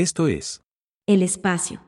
Esto es El espacio.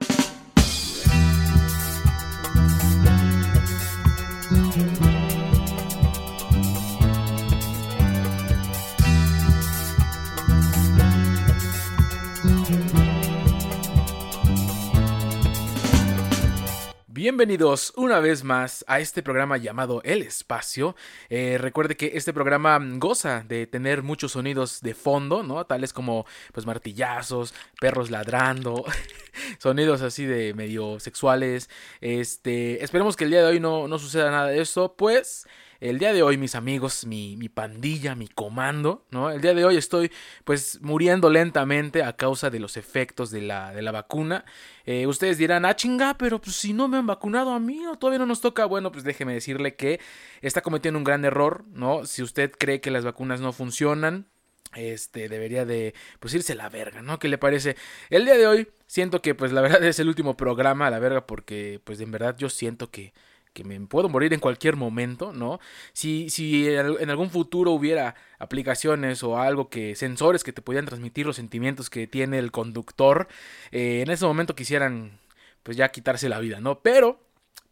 Bienvenidos una vez más a este programa llamado El Espacio. Eh, recuerde que este programa goza de tener muchos sonidos de fondo, ¿no? Tales como pues martillazos, perros ladrando, sonidos así de medio sexuales. Este, esperemos que el día de hoy no, no suceda nada de eso, pues el día de hoy, mis amigos, mi, mi, pandilla, mi comando, ¿no? El día de hoy estoy pues muriendo lentamente a causa de los efectos de la, de la vacuna. Eh, ustedes dirán, ah, chinga, pero pues si no me han vacunado a mí, ¿no? todavía no nos toca. Bueno, pues déjeme decirle que está cometiendo un gran error, ¿no? Si usted cree que las vacunas no funcionan, este debería de pues irse la verga, ¿no? ¿Qué le parece? El día de hoy siento que pues la verdad es el último programa a la verga porque pues en verdad yo siento que que me puedo morir en cualquier momento, ¿no? Si, si en algún futuro hubiera aplicaciones o algo que, sensores que te pudieran transmitir los sentimientos que tiene el conductor, eh, en ese momento quisieran, pues ya quitarse la vida, ¿no? Pero,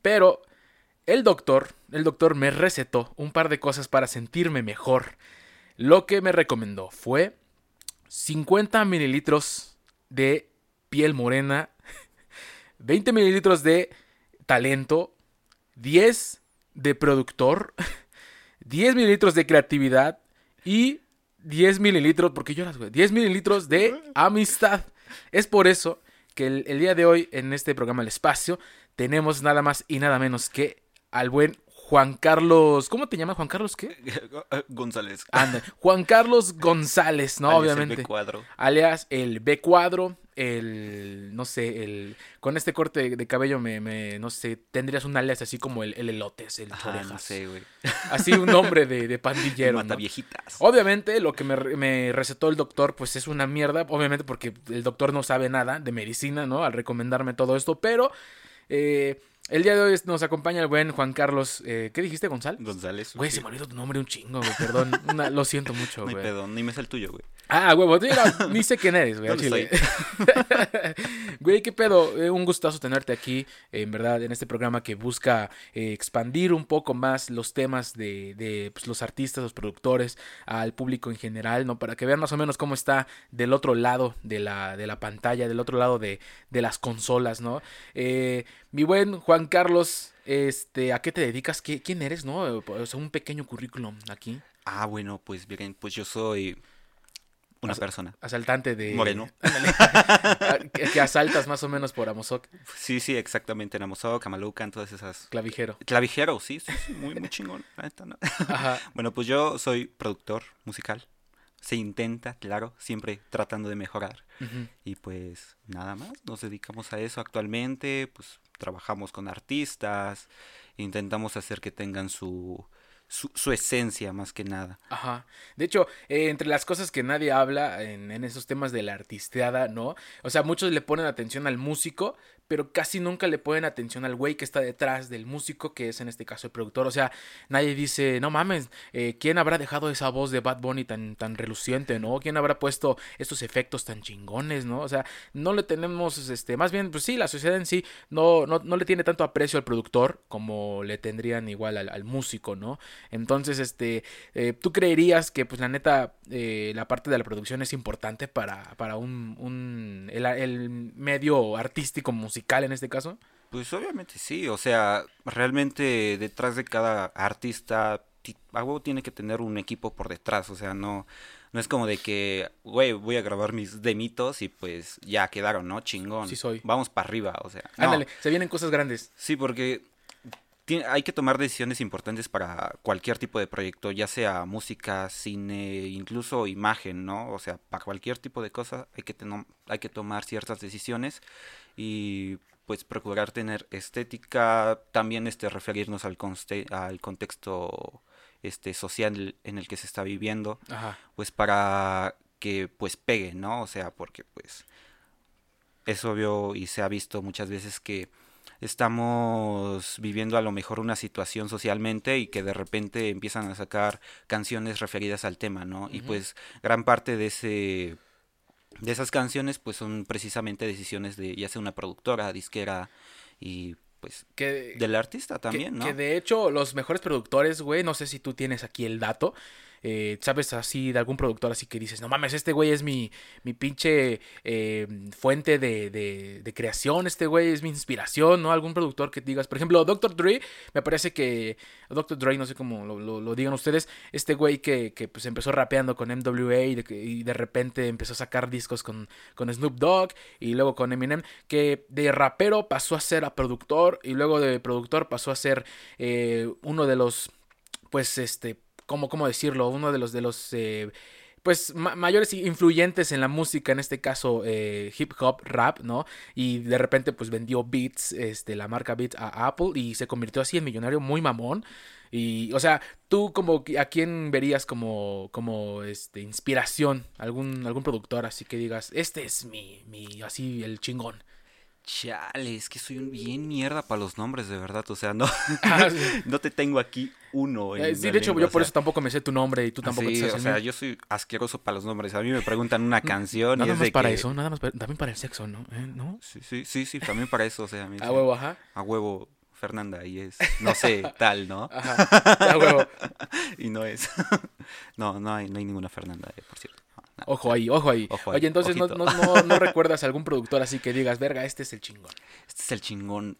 pero, el doctor, el doctor me recetó un par de cosas para sentirme mejor. Lo que me recomendó fue 50 mililitros de piel morena, 20 mililitros de talento, 10 de productor, 10 mililitros de creatividad y 10 mililitros, porque lloras, güey, 10 mililitros de amistad. Es por eso que el, el, día de hoy en este programa El Espacio tenemos nada más y nada menos que al buen Juan Carlos, ¿cómo te llamas? Juan Carlos qué? González. Anda, Juan Carlos González, ¿no? Alias Obviamente. El B cuadro. Alias el B cuadro, el, no sé, el, con este corte de cabello me, me no sé, tendrías un alias así como el, el elotes, el Ajá, no sé, güey. Así un nombre de, de pandillero, Mata ¿no? viejitas. Obviamente lo que me, me, recetó el doctor pues es una mierda, obviamente porque el doctor no sabe nada de medicina, ¿no? Al recomendarme todo esto, pero... Eh, el día de hoy nos acompaña el buen Juan Carlos. Eh, ¿Qué dijiste, González? González. Güey, se me olvidó tu nombre un chingo, güey. Perdón. Una, lo siento mucho, No güey. hay pedo, ni me sé el tuyo, güey. Ah, huevo, ni sé quién eres, güey. al ¿Dónde chile. güey, qué pedo. Eh, un gustazo tenerte aquí, eh, en verdad, en este programa que busca eh, expandir un poco más los temas de, de pues, los artistas, los productores, al público en general, ¿no? Para que vean más o menos cómo está del otro lado de la, de la pantalla, del otro lado de, de las consolas, ¿no? Eh, mi buen Juan Carlos, este, ¿a qué te dedicas? ¿Qué, ¿Quién eres, no? O sea, un pequeño currículum aquí. Ah, bueno, pues bien, pues yo soy una As- persona. Asaltante de... Moreno. Ándale. que, que asaltas más o menos por Amozoc, Sí, sí, exactamente. En Amozoc, Camalucan, todas esas. clavijero. Clavijero, sí, sí, sí, muy, muy chingón. la neta, ¿no? Ajá. Bueno, pues yo soy productor musical. Se intenta, claro, siempre tratando de mejorar. Y pues nada más, nos dedicamos a eso actualmente, pues trabajamos con artistas, intentamos hacer que tengan su, su, su esencia más que nada. Ajá. De hecho, eh, entre las cosas que nadie habla en, en esos temas de la artisteada, ¿no? O sea, muchos le ponen atención al músico, pero casi nunca le ponen atención al güey que está detrás del músico, que es en este caso el productor. O sea, nadie dice, no mames, eh, ¿quién habrá dejado esa voz de Bad Bunny tan, tan reluciente, ¿no? ¿Quién habrá puesto estos efectos tan chingones, ¿no? O sea, no le tenemos, este, más bien, pues sí, la sociedad en sí no, no, no le tiene tanto aprecio al productor como le tendrían igual al, músico, ¿no? Entonces, este, eh, ¿tú creerías que, pues, la neta, eh, la parte de la producción es importante para, para un, un el medio artístico musical en este caso? Pues obviamente sí, o sea, realmente detrás de cada artista ti- a huevo tiene que tener un equipo por detrás, o sea, no, no es como de que, güey, voy a grabar mis demitos y pues ya quedaron, ¿no? Chingón. Sí soy. Vamos para arriba, o sea. no. Ándale, se vienen cosas grandes. Sí, porque hay que tomar decisiones importantes para cualquier tipo de proyecto, ya sea música, cine, incluso imagen, ¿no? O sea, para cualquier tipo de cosa hay que, hay que tomar ciertas decisiones y pues procurar tener estética, también este referirnos al, al contexto este social en el que se está viviendo, Ajá. pues para que pues pegue, ¿no? O sea, porque pues es obvio y se ha visto muchas veces que estamos viviendo a lo mejor una situación socialmente y que de repente empiezan a sacar canciones referidas al tema, ¿no? Y pues gran parte de ese de esas canciones, pues son precisamente decisiones de ya sea una productora, disquera y pues Que, del artista que- también, ¿no? que de hecho, los mejores productores, güey, no sé si tú tienes aquí el dato. Eh, ¿Sabes así de algún productor así que dices, no mames, este güey es mi, mi pinche eh, fuente de, de- creación, este güey es mi inspiración, ¿no? Algún productor que digas, por ejemplo, Dr. Dre, me parece que, Dr. Dre, no sé cómo lo, lo- digan ustedes, este güey que, que pues empezó rapeando con MWA y de, y de repente empezó a sacar discos con, con Snoop Dogg y luego con Eminem, que de rapero pasó a ser a productor y luego de productor pasó a ser eh, uno de los, pues, este, ¿cómo, cómo decirlo? Uno de los, de los, eh, pues, ma- mayores influyentes en la música, en este caso eh, hip hop, rap, ¿no? Y de repente, pues, vendió Beats, este, la marca Beats a Apple y se convirtió así en millonario muy mamón. Y, o sea, tú como, ¿a quién verías como, como, este, inspiración? ¿Algún, algún productor así que digas, este es mi, mi, así, el chingón? Chale, es que soy un bien mierda para los nombres, de verdad. O sea, no, Ah, sí. no te tengo aquí uno. en Eh, sí, de hecho, lengua, yo o por sea, eso tampoco me sé tu nombre y tú tampoco sí, te sabes o sea, yo soy asqueroso para los nombres. A mí me preguntan una canción y es de para que- eso, nada más para- también para el sexo, ¿no? ¿Eh? ¿No? Sí, sí, sí, sí, también para eso. O sea, a mí A sí, huevo, ajá. a huevo, Fernanda, y es, no sé, tal, ¿no? Ajá. A huevo. Y no es. no, no hay, no hay ninguna Fernanda, eh, por cierto. Ojo ahí, ojo ahí. Ojo ahí, Oye, entonces no, no, no, no recuerdas algún productor así que digas, verga, este es el chingón. Este es el chingón.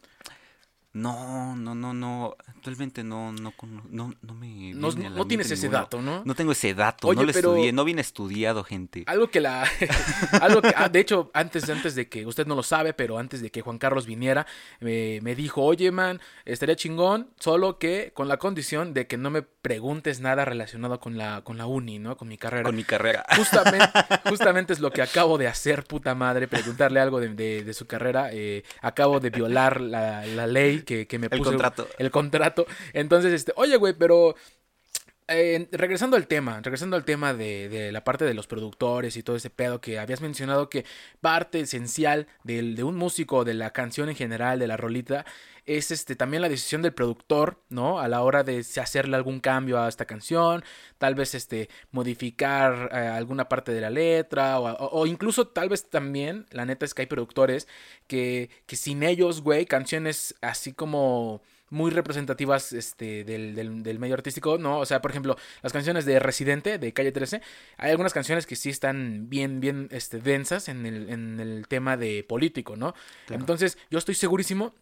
No, no, no, no. Actualmente no, no, no, no me. No, tienes ese ninguno. dato, ¿no? No tengo ese dato, Oye, no lo pero- estudié, no viene estudiado, gente. Algo que la. algo que. ah, de hecho, antes, antes de que. Usted no lo sabe, pero antes de que Juan Carlos viniera, me, me dijo: Oye, man, estaría chingón, solo que con la condición de que no me preguntes nada relacionado con la, con la uni, ¿no? Con mi carrera. Con mi carrera. Justamente, justamente es lo que acabo de hacer, puta madre, preguntarle algo de, de- de su carrera. eh, acabo de violar la, la ley que, que me El puso. contrato. El contrato. Entonces, este, oye, güey, pero regresando al tema, regresando al tema de, la parte de los productores y todo ese pedo que habías mencionado que parte esencial del- de un músico, de la canción en general, de la rolita, es este también la decisión del productor, ¿no? A la hora de hacerle algún cambio a esta canción, tal vez este modificar eh, alguna parte de la letra o, o- o incluso tal vez también, la neta es que hay productores que, que sin ellos, güey, canciones así como muy representativas este, del, del- del medio artístico, ¿no? O sea, por ejemplo, las canciones de Residente, de Calle 13, hay algunas canciones que sí están bien, bien este, densas en el, en el tema de político, ¿no? Claro. Entonces, yo estoy segurísimo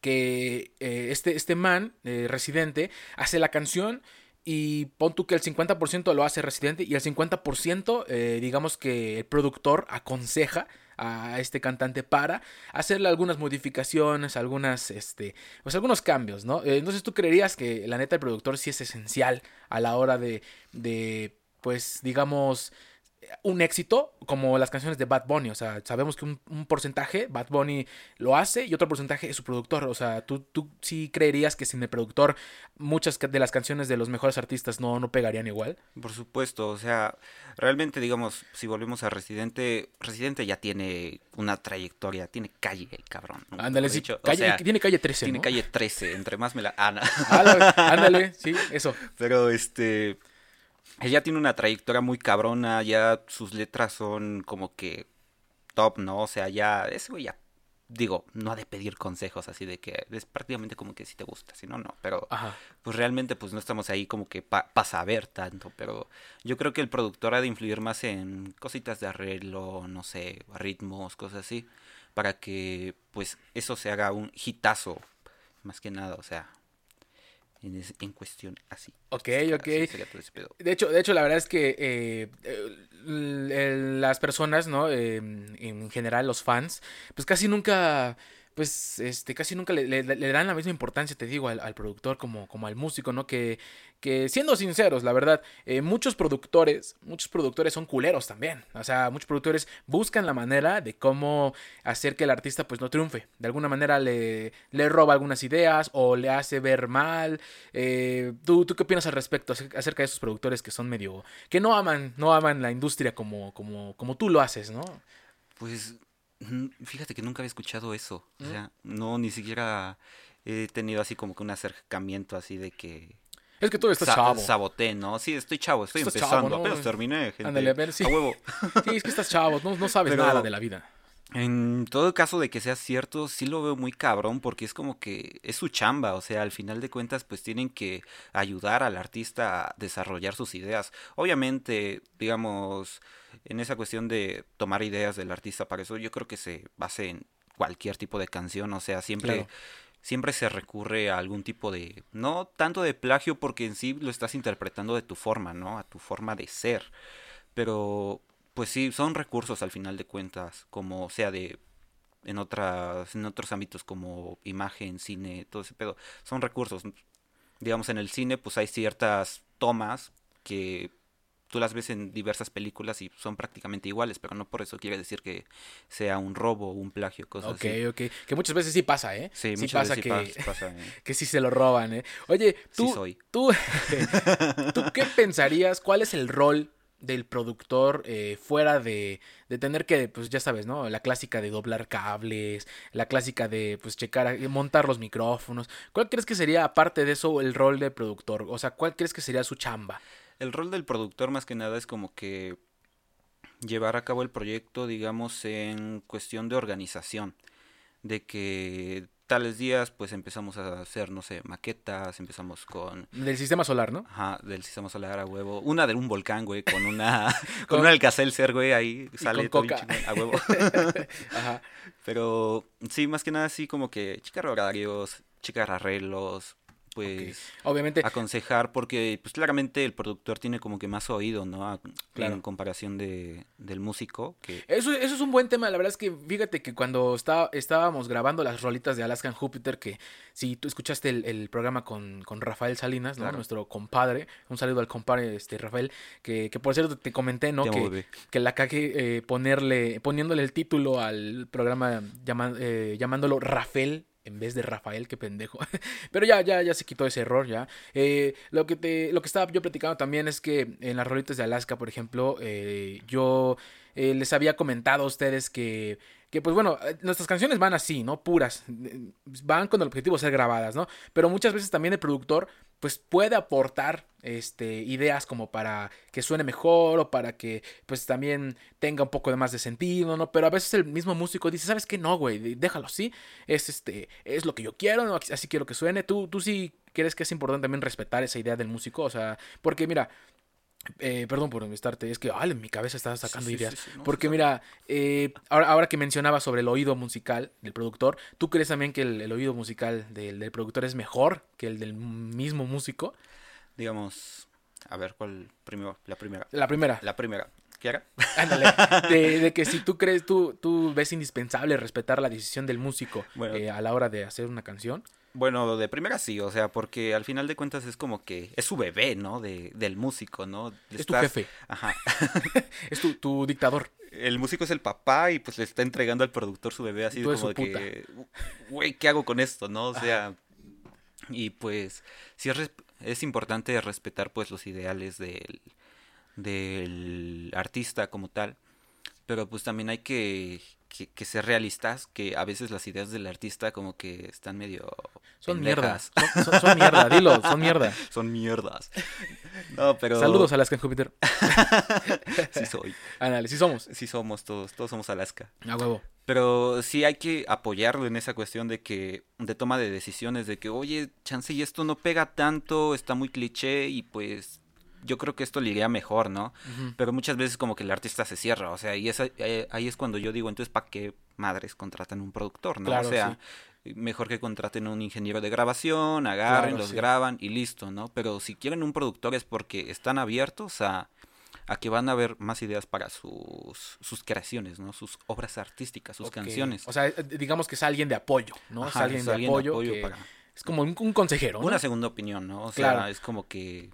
que eh, este, este man, eh, Residente, hace la canción y pon tú que el 50% lo hace Residente y el 50% eh, digamos que el productor aconseja a este cantante para hacerle algunas modificaciones, algunas, este, pues algunos cambios, ¿no? Eh, entonces tú creerías que la neta el productor sí es esencial a la hora de, de pues digamos, un éxito como las canciones de Bad Bunny. O sea, sabemos que un, un porcentaje Bad Bunny lo hace y otro porcentaje es su productor. O sea, tú, tú sí creerías que sin el productor muchas de las canciones de los mejores artistas no, no pegarían igual. Por supuesto, o sea, realmente digamos, si volvemos a Residente, Residente ya tiene una trayectoria, tiene calle el cabrón. ¿no? Ándale, sí. o sea, tiene calle 13, tiene ¿no? calle 13, entre más me la... Ándale, ándale, sí, eso. Pero este. Él ya tiene una trayectoria muy cabrona, ya sus letras son como que top, ¿no? O sea, ya. Ese güey ya. Digo, no ha de pedir consejos así de que es prácticamente como que si te gusta, si no, no. Pero Ajá. pues realmente pues no estamos ahí como que para saber tanto. Pero yo creo que el productor ha de influir más en cositas de arreglo, no sé, ritmos, cosas así. Para que pues eso se haga un hitazo. Más que nada, o sea. En, es- en cuestión así. Ok, ok. De hecho, de hecho, la verdad es que eh, las personas, ¿no? Eh, en general, los fans, pues casi nunca, pues, este, casi nunca le, le- le dan la misma importancia, te digo, al, al productor como, como al músico, ¿no? Que, que siendo sinceros, la verdad, eh, muchos productores, muchos productores son culeros también. O sea, muchos productores buscan la manera de cómo hacer que el artista, pues, no triunfe. De alguna manera le, le roba algunas ideas o le hace ver mal. Eh, ¿tú, ¿Tú qué opinas al respecto acer- acerca de esos productores que son medio... que no aman, no aman la industria como, como, como tú lo haces, ¿no? Pues fíjate que nunca había escuchado eso. O sea, no, ni siquiera he tenido así como que un acercamiento así de que... Es que tú estás chavo. Saboté, ¿no? Sí, estoy chavo, estoy Estás empezando. chavo, ¿no? Apenas terminé, gente. Ándale, a ver, sí. A huevo. Sí, es que estás chavo, no, no sabes Pero- nada de la vida. En todo caso de que sea cierto, sí lo veo muy cabrón porque es como que es su chamba, o sea, al final de cuentas pues tienen que ayudar al artista a desarrollar sus ideas. Obviamente, digamos, en esa cuestión de tomar ideas del artista para eso yo creo que se base en cualquier tipo de canción, o sea, siempre Claro. Siempre se recurre a algún tipo de no tanto de plagio porque en sí lo estás interpretando de tu forma, ¿no? A tu forma de ser. Pero pues sí, son recursos al final de cuentas, como sea de en otras en otros ámbitos como imagen, cine, todo ese pedo, son recursos. Digamos en el cine pues hay ciertas tomas que tú las ves en diversas películas y son prácticamente iguales, pero no por eso quiere decir que sea un robo o un plagio, cosas Ok, así. ok. Que muchas veces sí pasa, ¿eh? Sí, muchas pasa veces que, sí pas- pasa, ¿eh? que sí se lo roban, ¿eh? Oye, tú, Sí soy. tú, ¿tú qué pensarías? ¿Cuál es el rol del productor eh, fuera de, de tener que, pues ya sabes, ¿no? La clásica de doblar cables, la clásica de, pues, checar, eh, montar los micrófonos. ¿Cuál crees que sería, aparte de eso, el rol del productor? O sea, ¿cuál crees que sería su chamba? El rol del productor más que nada es como que llevar a cabo el proyecto, digamos, en cuestión de organización. De que tales días pues empezamos a hacer, no sé, maquetas, empezamos con... Del sistema solar, ¿no? Ajá, del sistema solar a huevo. Una de un volcán, güey, con una... con, Con- un Alcacelser, güey, ahí sale con coca. a huevo. Ajá. Pero sí, más que nada así como que checar horarios, arreglos, pues... Obviamente, aconsejar porque pues claramente el productor tiene como que más oído, ¿no? A- Claro. En comparación de, del músico que Eso, eso es un buen tema, la verdad es que fíjate que cuando está, estábamos grabando las rolitas de Alaskan Júpiter, que si tú escuchaste el, el programa con, con Rafael Salinas, ¿no? Claro. nuestro compadre, un saludo al compadre este, Rafael, que, que por cierto te comenté, ¿no? Te que, que la cagué eh, ponerle, poniéndole el título al programa llama- eh, llamándolo Rafael en vez de Rafael, qué pendejo. Pero ya, ya, ya se quitó ese error, ya. Eh, lo, que te, lo que estaba yo platicando también es que en las rolitas de Alaska, por ejemplo, eh, yo eh, les había comentado a ustedes que, que, pues bueno, eh, nuestras canciones van así, ¿no? Puras. Van con el objetivo de ser grabadas, ¿no? Pero muchas veces también el productor, pues puede aportar este, ideas como para que suene mejor o para que, pues también tenga un poco de más de sentido, ¿no? Pero a veces el mismo músico dice, ¿sabes qué? No, güey, déjalo así. Es, este, es lo que yo quiero, ¿no? así quiero que suene. ¿Tú, tú sí crees que es importante también respetar esa idea del músico, o sea, porque mira, eh, perdón por estarte, es que ay, en mi cabeza estaba sacando Sí, ideas. sí, sí, no, porque mira, eh, ahora, ahora que mencionaba sobre el oído musical del productor, ¿tú crees también que el, el oído musical del, del productor es mejor que el del mismo músico? digamos a ver cuál primero la primera La primera, la primera ¿qué era? ándale, de, de que si tú crees, tú, tú ves indispensable respetar la decisión del músico Bueno. eh, a la hora de hacer una canción. Bueno, de primera sí, o sea, porque al final de cuentas es como que es su bebé, ¿no? De, del músico, ¿no? Es tu jefe, Ajá. es tu, tu dictador. El músico es el papá y pues le está entregando al productor su bebé así como de que, güey, ¿qué hago con esto, no? O sea, y pues sí es, es importante respetar pues los ideales del, del artista como tal, pero pues también hay que, que, que ser realistas, que a veces las ideas del artista como que están medio... Son pendejas. mierda. Son, son- son mierda, dilo, son mierda. Son mierdas. No, pero... Saludos a Alaska Júpiter. Sí soy. Ándale, sí somos. Sí somos todos, todos somos Alaska. A huevo. Pero sí hay que apoyarlo en esa cuestión de que, de toma de decisiones, de que, oye, chance y esto no pega tanto, está muy cliché y pues yo creo que esto le iría mejor, ¿no? Pero muchas veces como que el artista se cierra, o sea, y esa- eh, ahí es cuando yo digo, entonces, ¿para qué madres contratan un productor, no? Claro, o sea, mejor que contraten un ingeniero de grabación, agarren, Claro, los sí. graban y listo, ¿no? Pero si quieren un productor es porque están abiertos a, a que van a haber más ideas para sus, sus creaciones, ¿no? Sus obras artísticas, sus canciones. O sea, eh, digamos que es alguien de apoyo, ¿no? es alguien es de alguien de apoyo. apoyo que para- Es como un, un consejero, ¿no? Una segunda opinión, ¿no? O sea, es como que,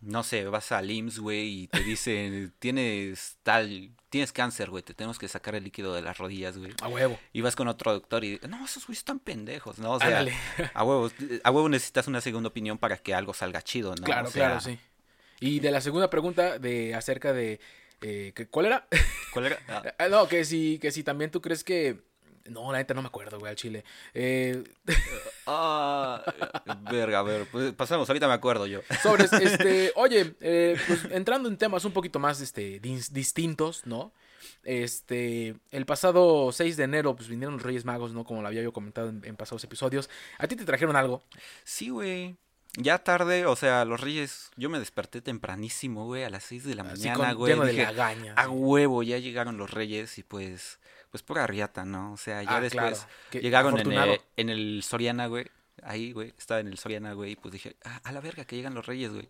no sé, vas al IMSS, güey, y te dicen, tienes tal, tienes cáncer, güey, te tenemos que sacar el líquido de las rodillas, güey. A huevo. Y vas con otro doctor y, no, esos güeyes están pendejos, ¿no? O sea, Ándale. a huevo, a huevo necesitas una segunda opinión para que algo salga chido, ¿no? Claro, O sea, claro, sí. Y de la segunda pregunta de acerca de eh, ¿cuál era? ¿Cuál era? Ah, no, que si, que si también tú crees que. No, la neta no me acuerdo, güey, al chile. Eh, Ah, verga, a ver, pues pasamos, ahorita me acuerdo yo. Sobres, este, oye, eh, pues entrando en temas un poquito más este, dis- distintos, ¿no? Este, el pasado 6 de enero, pues vinieron los Reyes Magos, ¿no? Como lo había yo comentado en, en pasados episodios. ¿A ti te trajeron algo? Sí, güey. Ya tarde, o sea, los reyes, yo me desperté tempranísimo, güey, a las 6 de la Así mañana, con- güey. lleno de dije, lagaña. a sí. huevo, ya llegaron los reyes y pues, pues pura riata, ¿no? O sea, ya Ah, después claro. Llegaron en el, en el Soriana, güey. Ahí, güey, estaba en el Soriana, güey, y pues dije, ah, a la verga que llegan los reyes, güey.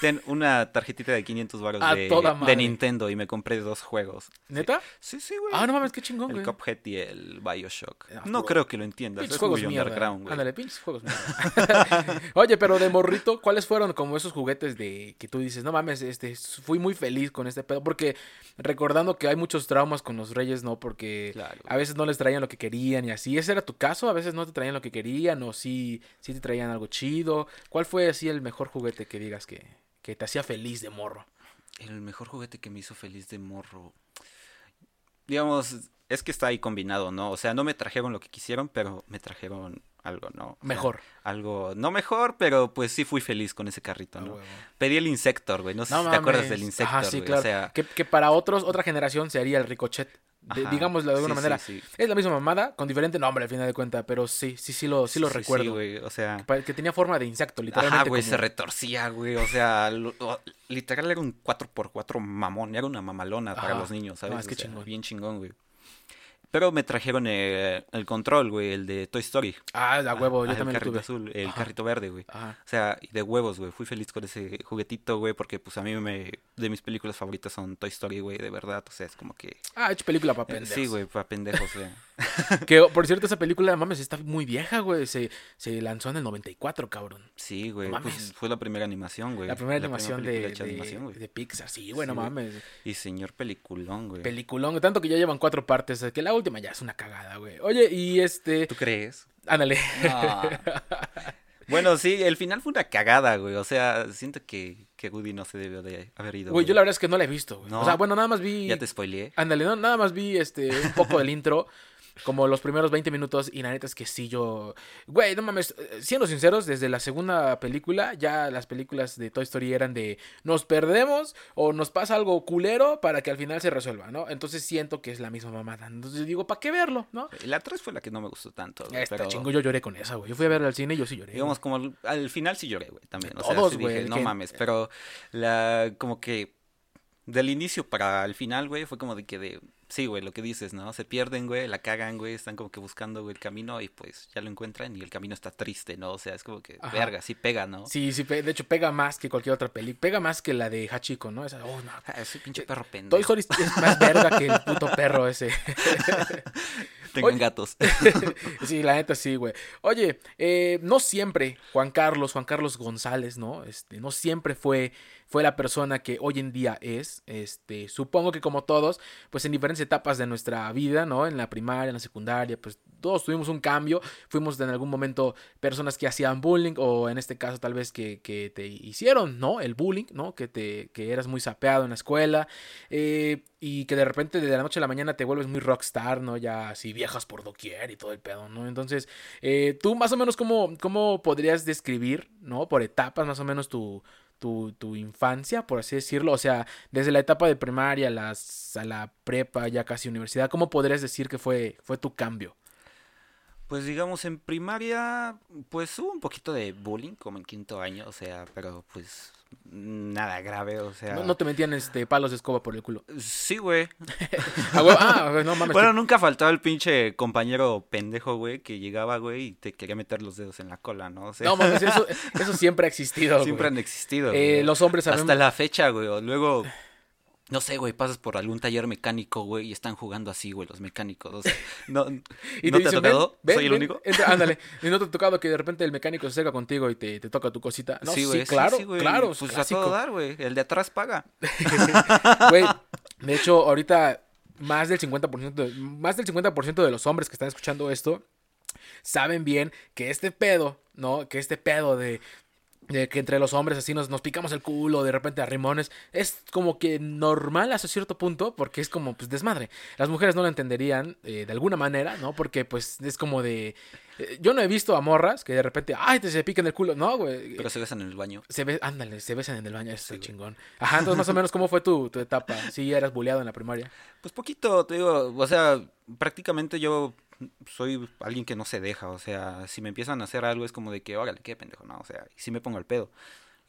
Ten una tarjetita de 500 baros de. Nintendo y me compré dos juegos. ¿Neta? Sí, sí, güey. Ah, no mames, qué chingón, el. Cuphead y el Bioshock. Ah, no creo que lo entiendas, Pinches es juegos muy underground, güey. Ándale, pinches juegos. Oye, pero de morrito, ¿cuáles fueron como esos juguetes de que tú dices, no mames, este, fui muy feliz con este pedo? Porque recordando que hay muchos traumas con los reyes, ¿no? Porque Claro. a veces no les traían lo que querían y así. ¿Ese era tu caso? ¿A veces no te traían lo que querían o sí, sí te traían algo chido? ¿Cuál fue así el mejor juguete que digas que, que te hacía feliz de morro? El mejor juguete que me hizo feliz de morro. Digamos, es que está ahí combinado, ¿no? O sea, no me trajeron lo que quisieron, pero me trajeron algo, ¿no? O sea, Mejor. algo, no mejor, pero pues sí fui feliz con ese carrito, Ah, ¿no? Pedí el Insector, güey. No sé si te acuerdas del Insector, Ajá, sí, güey. claro. O sea, que, que para otros, otra generación sería el ricochet. De- digámoslo de alguna sí, manera. Sí, sí. Es la misma mamada, con diferente nombre al final de cuentas, pero sí, sí, sí lo, sí lo recuerdo. güey. O sea, que tenía forma de insecto, literalmente. Ajá, güey, como- se retorcía, güey. O sea, lo- literal era un 4x4 mamón. Era una mamalona para los niños, ¿sabes? No, es que O sea, chingón. Bien chingón, güey. Pero me trajeron eh, el control, güey, el de Toy Story. Ah, a huevo, yo Ah, también el lo carrito tuve. azul, el Ajá. carrito verde, güey. Ajá. O sea, de huevos, güey. Fui feliz con ese juguetito, güey, porque pues a mí me de mis películas favoritas son Toy Story, güey, de verdad. O sea, es como que Ah, hecho película para eh, pendejos. Sí, güey, para pendejos, güey. Que, por cierto, esa película, mames, está muy vieja, güey. Se, se lanzó en el 94, cabrón. Sí, güey. Pues, mames. fue la primera animación, güey. La primera animación de, hecha de, animación, güey. de Pixar. Sí, güey, Sí, no mames. Y señor peliculón, güey. Peliculón. Tanto que ya llevan cuatro partes. Que la última ya es una cagada, güey. Oye, y este. ¿Tú crees? Ándale. Bueno, sí, el final fue una cagada, güey. O sea, siento que, que Woody no se debió de haber ido. Güey, yo la verdad es que no la he visto, güey. No. O sea, bueno, nada más vi. Ya te spoileé. Ándale, no, nada más vi este un poco del intro, como los primeros 20 minutos, y la neta es que sí, yo. Güey, no mames, siendo sinceros, desde la segunda película, ya las películas de Toy Story eran de nos perdemos o nos pasa algo culero para que al final se resuelva, ¿no? Entonces siento que es la misma mamada. Entonces digo, ¿para qué verlo, no? La 3 fue la que no me gustó tanto, güey. Esta pero, chingo, yo lloré con esa, güey. Yo fui a verla al cine y yo sí lloré. digamos, como al, al final sí lloré, güey, también. O sea, Todos, sí güey, dije, no que- mames. Pero la, como que del inicio para el final, güey, fue como de que de... Sí, güey, lo que dices, ¿no? Se pierden, güey, la cagan, güey, están como que buscando, güey, el camino y pues ya lo encuentran y el camino está triste, ¿no? O sea, es como que, Ajá. verga, sí pega, ¿no? Sí, sí, de hecho pega más que cualquier otra peli. Pega más que la de Hachiko, ¿no? Esa, oh, no. Ah, ese pinche perro Toy pendejo. Story es más verga que el puto perro ese. Tengan Oye. gatos. sí, la neta sí, güey. Oye, eh, no siempre Juan Carlos, Juan Carlos González, ¿no? Este, no siempre fue, fue la persona que hoy en día es. Este, supongo que como todos, pues en diferentes etapas de nuestra vida, ¿no? En la primaria, en la secundaria, pues todos tuvimos un cambio. Fuimos en algún momento personas que hacían bullying o en este caso tal vez que, que te hicieron, ¿no? El bullying, ¿no? Que, te, que eras muy sapeado en la escuela. eh, y que de repente de la noche a la mañana te vuelves muy rockstar, ¿no? Ya así viajas por doquier y todo el pedo, ¿no? Entonces, eh, tú más o menos cómo, cómo podrías describir, ¿no? Por etapas más o menos tu, tu, tu infancia, por así decirlo. O sea, desde la etapa de primaria a, las, a la prepa, ya casi universidad, ¿cómo podrías decir que fue, fue tu cambio? Pues digamos, en primaria, pues hubo un poquito de bullying, como en quinto año, o sea, pero pues nada grave, o sea... No, no te metían este, palos de escoba por el culo. Sí, güey. Ah, ah, no mames. Bueno, nunca faltaba el pinche compañero pendejo, güey, que llegaba, güey, y te quería meter los dedos en la cola, ¿no? O sea, no mames, eso, eso siempre ha existido. siempre güey. han existido, Eh, güey. los hombres sabemos. Hasta la fecha, güey, luego... No sé, güey, pasas por algún taller mecánico, güey, y están jugando así, güey, los mecánicos. O sea, no, Y ¿no te te ha tocado? "Ven, ¿Soy el único? entra, ándale. Y no te ha tocado que de repente el mecánico se acerca contigo y te, te toca tu cosita. No, sí, güey, claro, sí, güey, claro. es Pues a clásico. todo dar, güey. El de atrás paga. Güey, de hecho, ahorita más del 50%, de, más del 50% de los hombres que están escuchando esto saben bien que este pedo, ¿no? Que este pedo de de que entre los hombres así nos, nos picamos el culo de repente a rimones. Es como que normal hasta cierto punto porque es como pues desmadre. Las mujeres no lo entenderían eh, de alguna manera, ¿no? Porque pues es como de... eh, Yo no he visto a morras que de repente, ay, te se pican el culo. No, güey. Pero se besan en el baño. Se ve, ándale, se besan en el baño, eso Sí, güey. chingón. Ajá, entonces más o menos, ¿cómo fue tu, tu etapa? ¿Sí eras bulleado en la primaria? Pues poquito, te digo, o sea, prácticamente yo soy alguien que no se deja, o sea, si me empiezan a hacer algo es como de que, órale, qué pendejo, no, o sea, y si me pongo al pedo.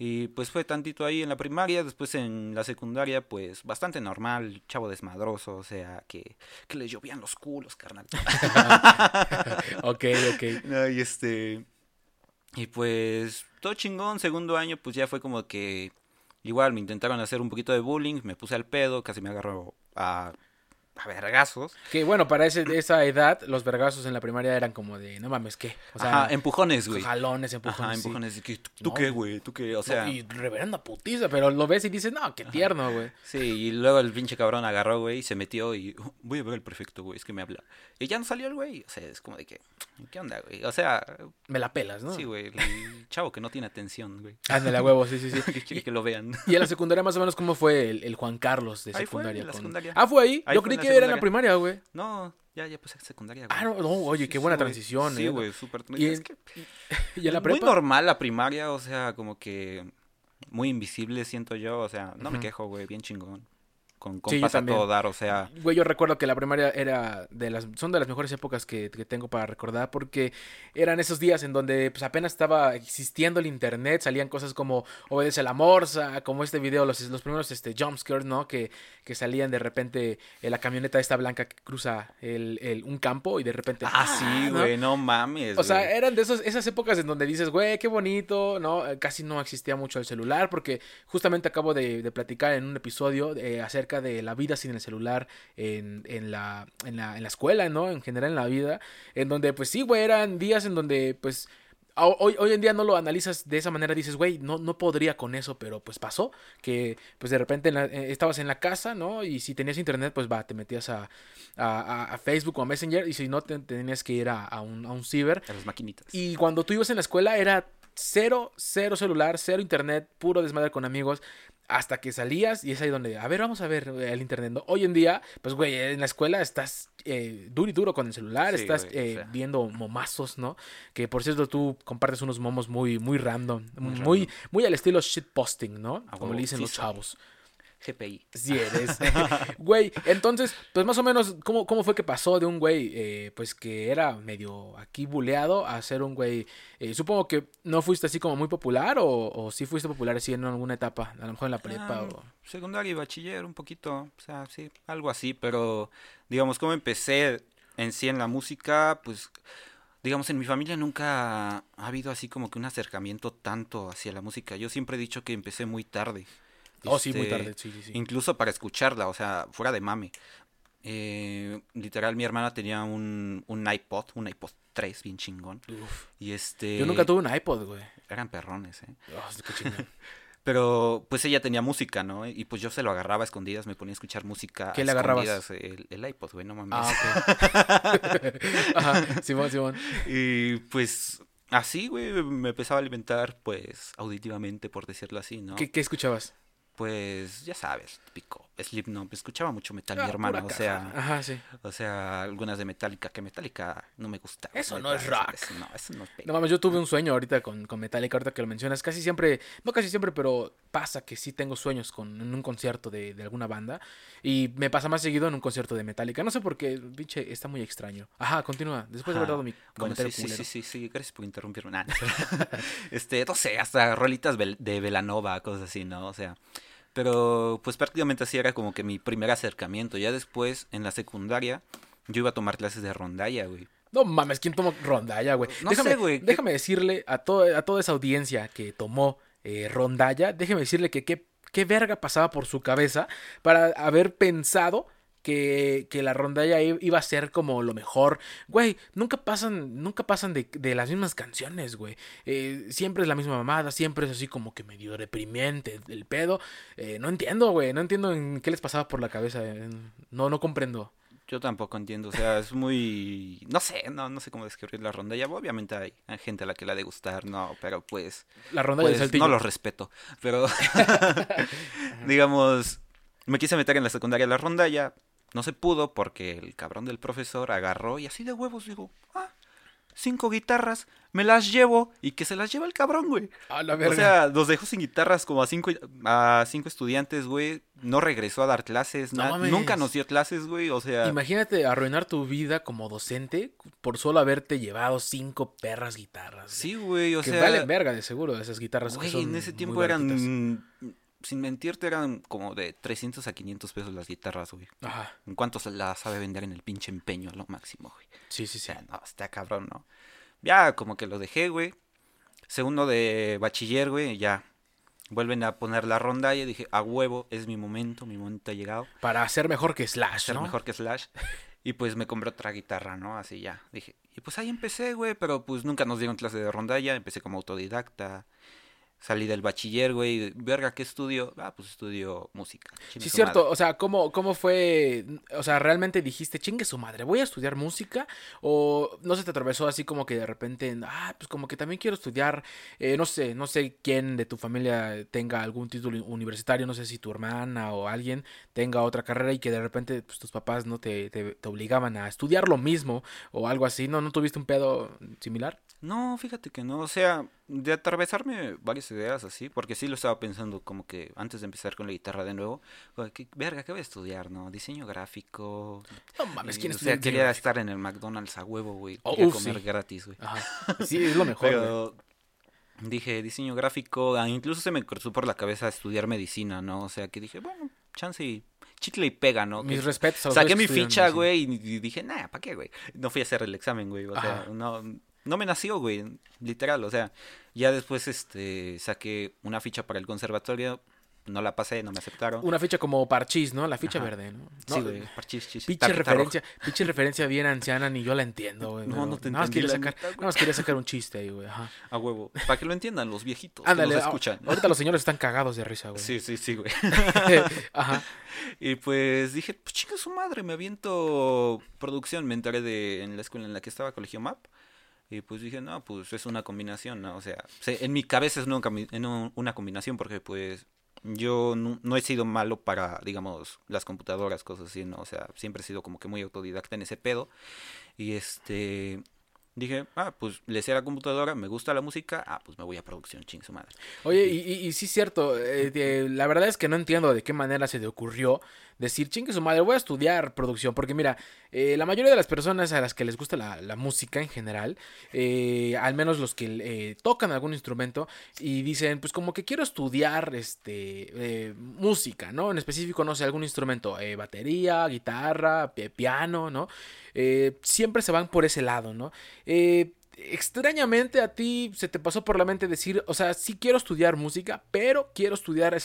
Y pues fue tantito ahí en la primaria, después en la secundaria, pues bastante normal, chavo desmadroso, o sea, que, que les llovían los culos, carnal. ok, ok. No, y este. Y pues. Todo chingón. Segundo año, pues ya fue como que. Igual me intentaron hacer un poquito de bullying. Me puse al pedo. Casi me agarró a. A vergazos. Que bueno, para ese, esa edad, los vergazos en la primaria eran como de, no mames, ¿qué? O sea, Ajá, empujones, güey. jalones, empujones. Ajá, sí. empujones. que, ¿Tú No, qué, güey. ¿Tú qué? O No, sea. y reverenda putiza, pero lo ves y dices, no, qué tierno, güey. Sí, y luego el pinche cabrón agarró, güey, y se metió y "Oh, voy a ver al prefecto, güey, es que me habla. Y ya no salió el güey, o sea, es como de que, ¿qué onda, güey? O sea, Me la pelas, ¿no? sí, güey, el chavo que no tiene atención, güey. Ándale a huevo, sí, sí, sí. Que quiere que lo vean. Y en la secundaria más o menos, ¿cómo fue el, el Juan Carlos de Ahí fue, secundaria? en la con- secundaria. Ah, ¿fue ahí? Ahí Yo fue creí que era en la primaria, güey. No, ya, ya pues secundaria, güey. Ah, no, no, oye, qué buena güey. transición, Sí, eh. güey, súper. Y es que Y en la es muy prepa. normal la primaria, o sea, como que muy invisible siento yo, o sea, no me Ujú. quejo, güey, bien chingón. Con Sí, compas a también. todo dar, o sea, Güey, yo recuerdo que la primaria era de las, son de las mejores épocas que, que tengo para recordar porque eran esos días en donde pues apenas estaba existiendo el internet, salían cosas como Obedece a la Morsa, como este video, los, los primeros este, jumpscares, ¿no? Que, que salían de repente en la camioneta esta blanca que cruza el, el- un campo y de repente... ah, sí, ¿no? güey, no mames. O sea, eran de esos, esas épocas en donde dices, güey, qué bonito, ¿no? Eh, Casi no existía mucho el celular, porque justamente acabo de, de platicar en un episodio eh, acerca de la vida sin el celular en, en, la, en, la, en la escuela, ¿no? En general en la vida, en donde, pues sí, güey, eran días en donde, pues... Hoy, hoy en día no lo analizas de esa manera, dices, güey, no, no podría con eso, pero pues pasó, que pues de repente en la- eh, estabas en la casa, ¿no? Y si tenías internet, pues va, te metías a, a, a- a Facebook o a Messenger, y si no, te, tenías que ir a, a un, a un ciber, A las maquinitas. y cuando tú ibas en la escuela era cero, cero celular, cero internet, puro desmadre con amigos. Hasta que salías y es ahí donde, a ver, vamos a ver eh, el internet. ¿no? Hoy en día, pues, güey, en la escuela estás eh, duro y duro con el celular, Sí, estás güey, o eh, sea. viendo momazos, ¿no? Que por cierto, tú compartes unos momos muy, muy random, Muy muy, al estilo shitposting, ¿no? Como le dicen sí los chavos. GPI. Sí eres. Güey, entonces, pues más o menos, ¿cómo, cómo fue que pasó de un güey, eh, pues que era medio aquí buleado, a ser un güey, eh, supongo que no fuiste así como muy popular o, o sí fuiste popular así en alguna etapa, a lo mejor en la prepa Ah, o... Secundaria y bachiller, un poquito, o sea, sí, algo así, pero digamos, como empecé en sí en la música, pues, digamos, en mi familia nunca ha habido así como que un acercamiento tanto hacia la música. Yo siempre he dicho que empecé muy tarde. Oh, sí, muy Este, tarde, sí, sí, sí. Incluso para escucharla, o sea, fuera de mame. Eh, literal, mi hermana tenía un, un iPod, un iPod 3, bien chingón. Uf. Y este... Yo nunca tuve un iPod, güey. Eran perrones, ¿eh? Oh, qué chingón. Pero pues ella tenía música, ¿no? Y pues yo se lo agarraba a escondidas, me ponía a escuchar música. ¿Qué le agarrabas? El, el iPod, güey, no mames. Ah, ok. Ajá, Simón, Simón. Y pues así, güey, me empezaba a alimentar, pues, auditivamente, por decirlo así, ¿no? ¿Qué, qué escuchabas? Pues, ya sabes, típico, Slipknot, escuchaba mucho metal mi Ah, hermano, o sea. Ajá, sí. o sea, algunas de Metallica, que Metallica no me gusta. Eso no es rock. Eso, no, eso no pega. No mames, yo tuve un sueño ahorita con, con Metallica, ahorita que lo mencionas. Casi siempre, no casi siempre, pero pasa que sí tengo sueños con en un concierto de, de alguna banda. Y me pasa más seguido en un concierto de Metallica. No sé por qué, pinche, está muy extraño. Ajá, continúa. Después de haber dado mi Bueno, comentario sí, sí, sí, sí, sí, gracias por interrumpirme. Nah, no, este, no sé, hasta rolitas de Velanova, cosas así, ¿no? O sea, pero pues prácticamente así era como que mi primer acercamiento. Ya después, en la secundaria, yo iba a tomar clases de rondalla, güey. No mames, ¿quién tomó rondalla, güey? No déjame, sé, güey, ¿qué- Déjame decirle a, todo, a toda esa audiencia que tomó eh, rondalla, déjeme decirle que qué, qué verga pasaba por su cabeza para haber pensado que, que la rondalla iba a ser como lo mejor. Güey, nunca pasan, nunca pasan de, de las mismas canciones, güey. Eh, siempre es la misma mamada, siempre es así como que medio deprimente el pedo. Eh, no entiendo, güey, no entiendo en qué les pasaba por la cabeza. eh, No, no comprendo. Yo tampoco entiendo, o sea, es muy... No sé, no, no sé cómo describir la rondalla. Obviamente hay, gente a la que la de gustar, no, pero pues... La rondalla pues, del. No los respeto, pero... digamos, me quise meter en la secundaria la rondalla, no se pudo porque el cabrón del profesor agarró y así de huevos digo, ah, cinco guitarras, me las llevo y que se las lleva el cabrón, güey. A la O verga. sea, nos dejó sin guitarras como a cinco, a cinco estudiantes, güey. No regresó a dar clases, No nunca nos dio clases, güey. O sea, Imagínate arruinar tu vida como docente por solo haberte llevado cinco perras guitarras. güey. sí, güey, o que sea, valen verga de seguro esas guitarras. que güey, son en ese tiempo eran, sin mentirte, eran como de 300 a 500 pesos las guitarras, güey. Ajá, ¿En cuánto se las sabe vender en el pinche empeño a lo máximo, güey? sí, sí, O sí. sea, no, está cabrón, ¿no? Ya como que lo dejé, güey. Segundo de bachiller, güey, ya. Vuelven a poner la ronda y dije, a huevo, es mi momento, mi momento ha llegado. Para ser mejor que Slash, ser ¿no? mejor que Slash. Y pues me compré otra guitarra, ¿no? Así ya. Dije, y pues ahí empecé, güey, pero pues nunca nos dieron clase de rondalla, empecé como autodidacta. Salí del bachiller, güey, verga, ¿qué estudio? Ah, pues estudio música. Chingue Sí, cierto. madre. O sea, ¿cómo, ¿cómo fue? O sea, ¿realmente dijiste, chingue su madre, voy a estudiar música? ¿O no se te atravesó así como que de repente, ah, pues como que también quiero estudiar, eh, no sé, no sé quién de tu familia tenga algún título universitario, no sé si tu hermana o alguien tenga otra carrera y que de repente pues, tus papás no te, te, te obligaban a estudiar lo mismo o algo así? ¿No, no tuviste un pedo similar? No, fíjate que no, o sea, de atravesarme varias ideas así, porque sí lo estaba pensando como que antes de empezar con la guitarra de nuevo, que, verga, ¿qué voy a estudiar, no? Diseño gráfico. No mames, y, ¿quién o sea, quería gráfico? estar en el McDonald's a huevo, güey. Oh, comer sí. gratis, güey. Ajá. Sí, es lo mejor. Pero dije diseño gráfico, ah, incluso se me cruzó por la cabeza estudiar medicina, ¿no? O sea, que dije, bueno, chance y chicle y pega, ¿no? Mis Que- respetos Saqué mi ficha, güey, y, y dije, nah, ¿para qué, güey? No fui a hacer el examen, güey. O sea, Ajá. no, no me nació, güey, literal. O sea, ya después este saqué una ficha para el conservatorio, no la pasé, no me aceptaron. Una ficha como parchís, ¿no? La ficha Ajá. verde, ¿no? Sí, No, güey, parchís, chis, Pinche referencia, pinche referencia bien anciana, ni yo la entiendo, güey. No, pero no te nada entendí sacar, nada más quería sacar un chiste ahí, güey. Ajá. A huevo, para que lo entiendan los viejitos Ándale, que nos a- escuchan. ahorita los señores están cagados de risa, güey. Sí, sí, sí, güey. Ajá. Y pues dije, pues chica su madre, me aviento producción. Me enteré de en la escuela en la que estaba, Colegio Map. Y pues dije, no, pues es una combinación, ¿no? O sea, se- en mi cabeza es un- una combinación porque pues yo no, no he sido malo para, digamos, las computadoras, cosas así, ¿no? O sea, siempre he sido como que muy autodidacta en ese pedo. Y este... Dije, ah, pues le sé a la computadora, me gusta la música, ah, pues me voy a producción, ching su madre. Oye, y, y, y sí es cierto, eh, de- la verdad es que no entiendo de qué manera se te ocurrió decir, chingue su madre, voy a estudiar producción, porque mira, eh, la mayoría de las personas a las que les gusta la, música en general, eh, al menos los que eh, tocan algún instrumento y dicen, pues como que quiero estudiar este música, ¿no? En específico, no sé, algún instrumento, batería, guitarra, pi- piano, ¿no? Siempre se van por ese lado, ¿no? Eh, extrañamente a ti se te pasó por la mente decir, o sea, sí quiero estudiar música, pero quiero estudiar, eh,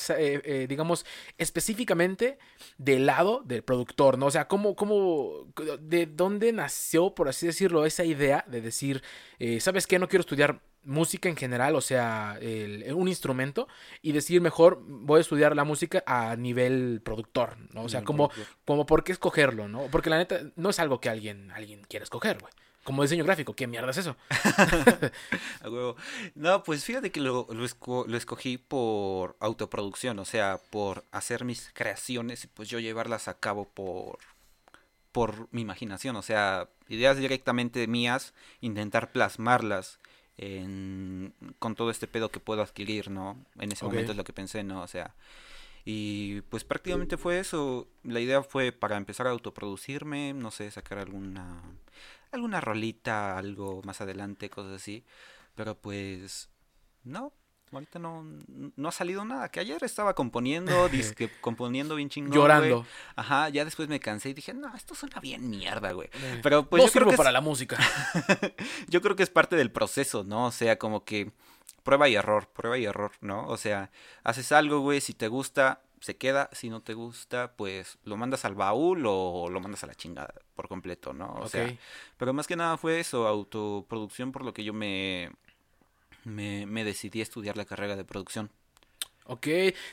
eh, digamos, específicamente del lado del productor, ¿no? O sea, ¿cómo, cómo, de dónde nació, por así decirlo, esa idea de decir, eh, ¿sabes qué? No quiero estudiar música en general, o sea, el- un instrumento, y decir mejor voy a estudiar la música a nivel productor, ¿no? O sea, Nivel como, como por qué escogerlo, ¿no? Porque la neta no es algo que alguien, alguien quiera escoger, güey. Como diseño gráfico, ¿qué mierda es eso? A huevo. No, pues fíjate que lo, lo, esco- lo escogí por autoproducción, o sea, por hacer mis creaciones y pues yo llevarlas a cabo por, por mi imaginación, o sea, ideas directamente mías, intentar plasmarlas en, con todo este pedo que puedo adquirir, ¿no? En ese momento es lo que pensé, ¿no? O sea, y pues prácticamente fue eso. La idea fue para empezar a autoproducirme, no sé, sacar alguna alguna rolita, algo más adelante, cosas así. Pero pues no, ahorita no no ha salido nada. Que ayer estaba componiendo, dizque componiendo bien chingón. Llorando. Ajá, ya después me cansé y dije, "No, esto suena bien mierda, güey." Eh, Pero pues no yo creo sirvo que es- para la música. yo creo que es parte del proceso, ¿no? O sea, como que prueba y error, prueba y error, ¿no? O sea, haces algo, güey, si te gusta, se queda, si no te gusta, pues lo mandas al baúl o lo mandas a la chingada por completo, ¿no? O sea, pero más que nada fue eso, autoproducción, por lo que yo me, me, me decidí a estudiar la carrera de producción. Ok,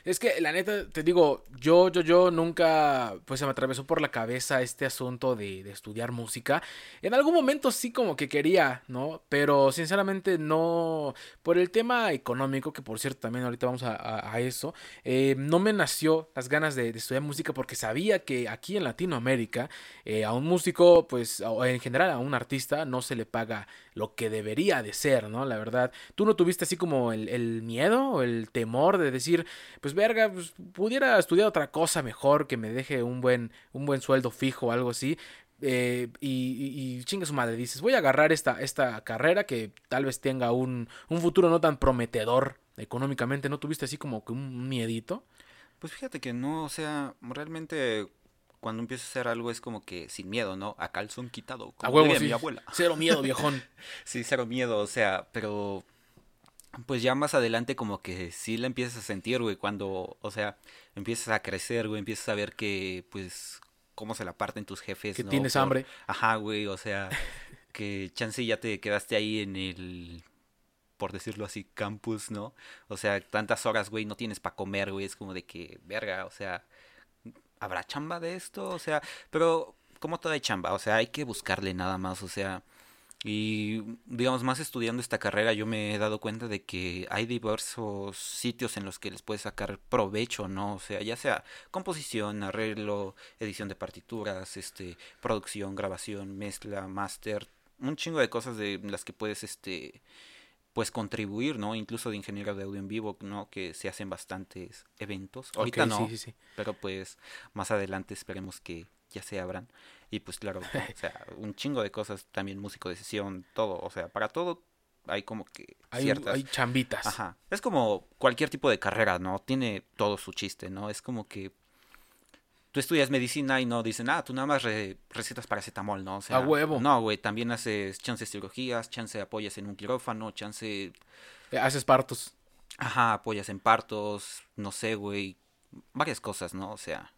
es que la neta, te digo, yo, yo, yo nunca, pues se me atravesó por la cabeza este asunto de, de, estudiar música. En algún momento sí como que quería, ¿no? Pero sinceramente no, por el tema económico, que por cierto también ahorita vamos a, a, eso, eh, no me nació las ganas de, estudiar música porque sabía que aquí en Latinoamérica eh, a un músico, pues en general a un artista no se le paga lo que debería de ser, ¿no? La verdad, tú no tuviste así como el, el miedo o el temor de decir, pues verga, pues, pudiera estudiar otra cosa mejor que me deje un buen, un buen sueldo fijo o algo así. Eh, y, y, chinga su madre, dices, voy a agarrar esta, esta carrera que tal vez tenga un, un futuro no tan prometedor económicamente. ¿No tuviste así como que un miedito? Pues fíjate que no, o sea, realmente cuando empiezas a hacer algo es como que sin miedo, ¿no? A calzón quitado. Como a huevo, sí. mi abuela. Cero miedo, viejón. sí, cero miedo, o sea, pero pues ya más adelante como que sí la empiezas a sentir, güey, cuando, o sea, empiezas a crecer, güey, empiezas a ver que, pues, cómo se la parten tus jefes, que tienes hambre. Ajá, güey, o sea, que chance ya te quedaste ahí en el, por decirlo así, campus, ¿no? O sea, tantas horas, güey, no tienes para comer, güey, es como de que, verga, o sea, ¿habrá chamba de esto? O sea, pero como toda chamba, o sea, hay que buscarle nada más, o sea, y digamos, más estudiando esta carrera, yo me he dado cuenta de que hay diversos sitios en los que les puedes sacar provecho, ¿no? O sea, ya sea composición, arreglo, edición de partituras, este, producción, grabación, mezcla, máster, un chingo de cosas de las que puedes, este, pues contribuir, ¿no? Incluso de ingeniero de audio en vivo, ¿no? Que se hacen bastantes eventos. Ahorita no, sí, sí, pero pues más adelante esperemos que ya se abran. Y pues claro, o sea, un chingo de cosas, también músico de sesión, todo, o sea, para todo hay como que hay, ciertas... Hay chambitas. Ajá. Es como cualquier tipo de carrera, ¿no? Tiene todo su chiste, ¿no? Es como que tú estudias medicina y no dicen, ah, tú nada más re recetas paracetamol, ¿no? O sea, a huevo. No, güey, también haces chances cirugías, chance apoyas en un quirófano, chance... Eh, haces partos. Ajá, apoyas en partos, no sé, güey, varias cosas, ¿no? O sea,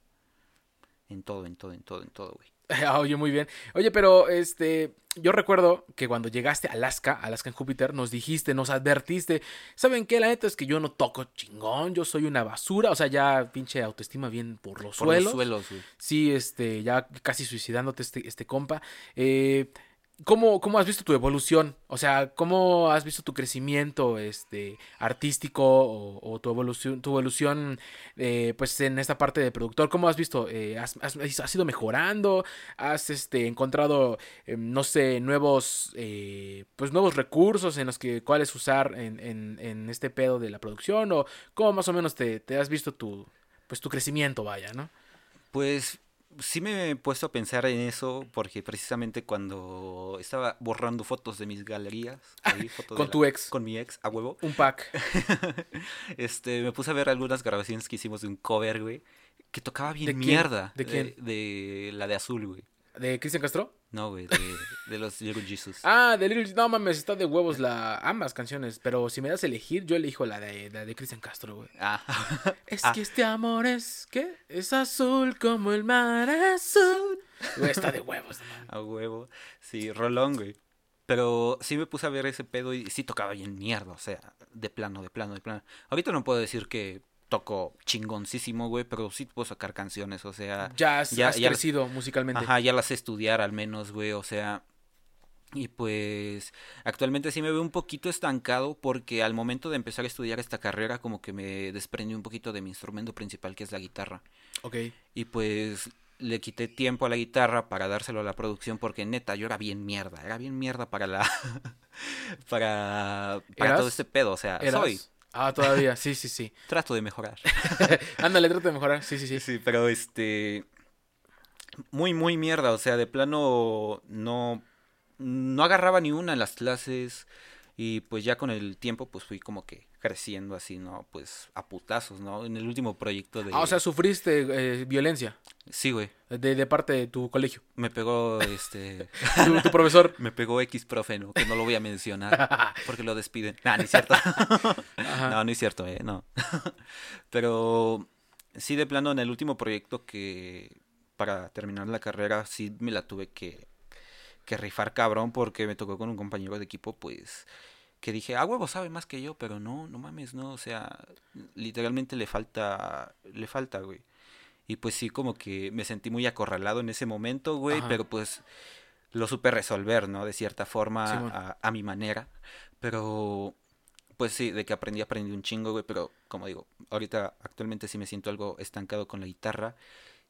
en todo, en todo, en todo, en todo, güey. Oye, muy bien. Oye, pero este, yo recuerdo que cuando llegaste a Alaska, Alaska en Júpiter, nos dijiste, nos advertiste, ¿saben qué? La neta es que yo no toco chingón, yo soy una basura, o sea, ya pinche autoestima bien por los por suelos. Los suelos, güey. Sí, este, ya casi suicidándote este, este compa. Eh, ¿Cómo, ¿Cómo has visto tu evolución? O sea, ¿cómo has visto tu crecimiento este, artístico o, tu evolución, tu evolución eh, pues en esta parte de productor? ¿Cómo has visto? Eh, has, has, ido mejorando? ¿Has este, encontrado, eh, no sé, nuevos, eh, pues nuevos recursos en los que cuáles usar en, en, en, este pedo de la producción? ¿O cómo más o menos te, te has visto tu, pues, tu crecimiento, vaya, ¿no? Pues sí me he puesto a pensar en eso porque precisamente cuando estaba borrando fotos de mis galerías, ahí, fotos con tu ex, con mi ex, a huevo, un pack, este, me puse a ver algunas grabaciones que hicimos de un cover, güey, que tocaba bien mierda, ¿De quién? De, de, la de Azul, güey. ¿De Cristian Castro? No, güey, de, de, los Little Jesus. Ah, de Little Jesus. No mames, está de huevos la ambas canciones. Pero si me das a elegir, yo elijo la de, la de Cristian Castro, güey. Ah. Es ah. que este amor es. ¿Qué? Es azul como el mar azul. Güey, está de huevos, no A huevo. Sí, rolón, güey. Pero sí me puse a ver ese pedo y sí tocaba bien mierda. O sea, de plano, de plano, de plano. Ahorita no puedo decir que toco chingoncísimo, güey, pero sí puedo sacar canciones, o sea... Ya has, ya, has ya crecido las, musicalmente. Ajá, ya las sé estudiar al menos, güey, o sea... Y pues actualmente sí me veo un poquito estancado porque al momento de empezar a estudiar esta carrera como que me desprendí un poquito de mi instrumento principal que es la guitarra. Ok. Y pues le quité tiempo a la guitarra para dárselo a la producción porque neta yo era bien mierda, era bien mierda para la... para, para todo este pedo, o sea, ¿Eras? soy... Ah, todavía, sí, sí, sí. Trato de mejorar. Ándale, trato de mejorar, sí, sí, sí. Sí, pero este. Muy, muy mierda. O sea, de plano no. No agarraba ni una en las clases. Y pues ya con el tiempo, pues fui como que creciendo así, ¿no? Pues a putazos, ¿no? En el último proyecto de... Ah, o sea, sufriste eh, violencia. Sí, güey. De, de, parte de tu colegio. Me pegó, este... ¿Tu, tu, profesor. Me pegó X profe, ¿no? Que no lo voy a mencionar porque lo despiden. No, no es cierto. no, no es cierto, ¿eh? No. Pero sí, de plano, en el último proyecto que... Para terminar la carrera, sí me la tuve que, que rifar cabrón porque me tocó con un compañero de equipo, pues que dije, ah, huevo sabe más que yo, pero no, no mames, no, o sea, literalmente le falta, le falta, güey. Y pues sí, como que me sentí muy acorralado en ese momento, güey, Ajá. pero pues lo supe resolver, ¿no? De cierta forma, a, a mi manera. Pero, pues sí, de que aprendí, aprendí un chingo, güey, pero como digo, ahorita actualmente sí me siento algo estancado con la guitarra.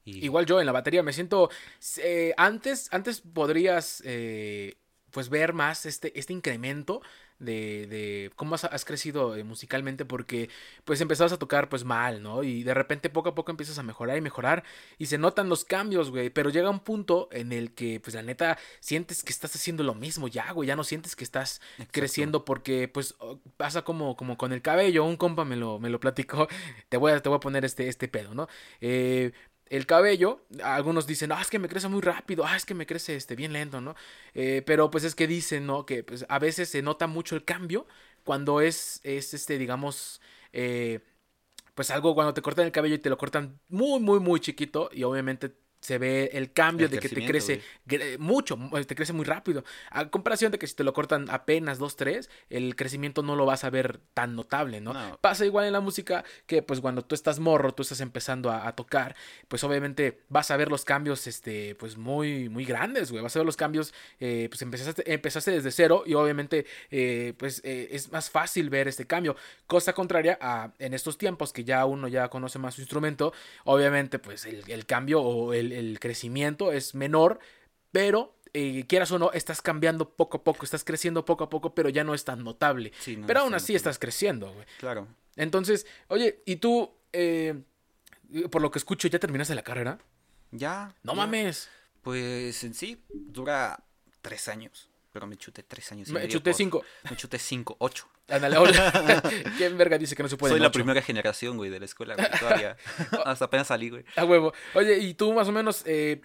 Y... Igual yo en la batería me siento. eh, antes, antes podrías eh, pues ver más este, este incremento de, de cómo has, has crecido eh, musicalmente porque pues empezabas a tocar pues mal, ¿no? Y de repente poco a poco empiezas a mejorar y mejorar y se notan los cambios, güey, pero llega un punto en el que pues la neta sientes que estás haciendo lo mismo ya, güey, ya no sientes que estás Exacto. creciendo porque pues pasa como, como con el cabello, un compa me lo, me lo platicó, te voy a, te voy a poner este, este pedo, ¿no? Eh, el cabello, algunos dicen, ah, es que me crece muy rápido, ah, es que me crece este, bien lento, ¿no? Eh, pero pues es que dicen, ¿no? Que pues a veces se nota mucho el cambio cuando es, es este, digamos, eh, pues algo cuando te cortan el cabello y te lo cortan muy, muy, muy chiquito y obviamente se ve el cambio El de que te crece gre- mucho, mu- te crece muy rápido. A comparación de que si te lo cortan apenas dos, tres, el crecimiento no lo vas a ver tan notable, ¿no? No. Pasa igual en la música que pues cuando tú estás morro, tú estás empezando a, a tocar, pues obviamente vas a ver los cambios, este, pues muy, muy grandes, güey. Vas a ver los cambios, eh, pues empezaste, empezaste desde cero y obviamente, eh, pues eh, es más fácil ver este cambio. Cosa contraria a en estos tiempos que ya uno ya conoce más su instrumento, obviamente pues el, el cambio o el, el crecimiento es menor, pero eh, quieras o no, estás cambiando poco a poco, estás creciendo poco a poco, pero ya no es tan notable. Sí, no, pero aún así estás creciendo, güey. Claro. Entonces, oye, ¿y tú, eh, por lo que escucho, ya terminaste la carrera? Ya. No ya. mames. Pues en sí dura tres años. Pero me chuté tres años y Me medio chuté por- cinco. Me chuté cinco, ocho. Ándale, hola. ¿Quién verga dice que no se puede? Soy la ocho? primera generación, güey, de la escuela, güey, todavía. Hasta apenas salí, güey. A huevo. Oye, ¿y tú más o menos eh,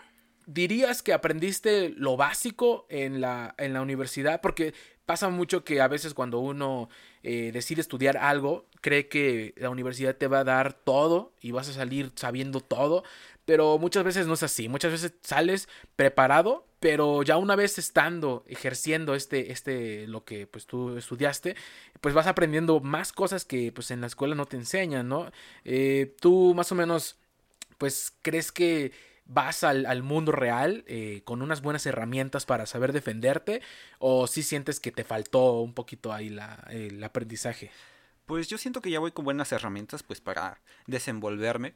dirías que aprendiste lo básico en la, en la universidad? Porque pasa mucho que a veces cuando uno eh, decide estudiar algo, cree que la universidad te va a dar todo y vas a salir sabiendo todo, pero muchas veces no es así. Muchas veces sales preparado, pero ya una vez estando, ejerciendo este, este, lo que pues tú estudiaste, pues vas aprendiendo más cosas que pues en la escuela no te enseñan, ¿no? Eh, tú más o menos pues crees que vas al, al mundo real eh, con unas buenas herramientas para saber defenderte o si sientes que te faltó un poquito ahí la, el aprendizaje? Pues yo siento que ya voy con buenas herramientas, pues, para desenvolverme.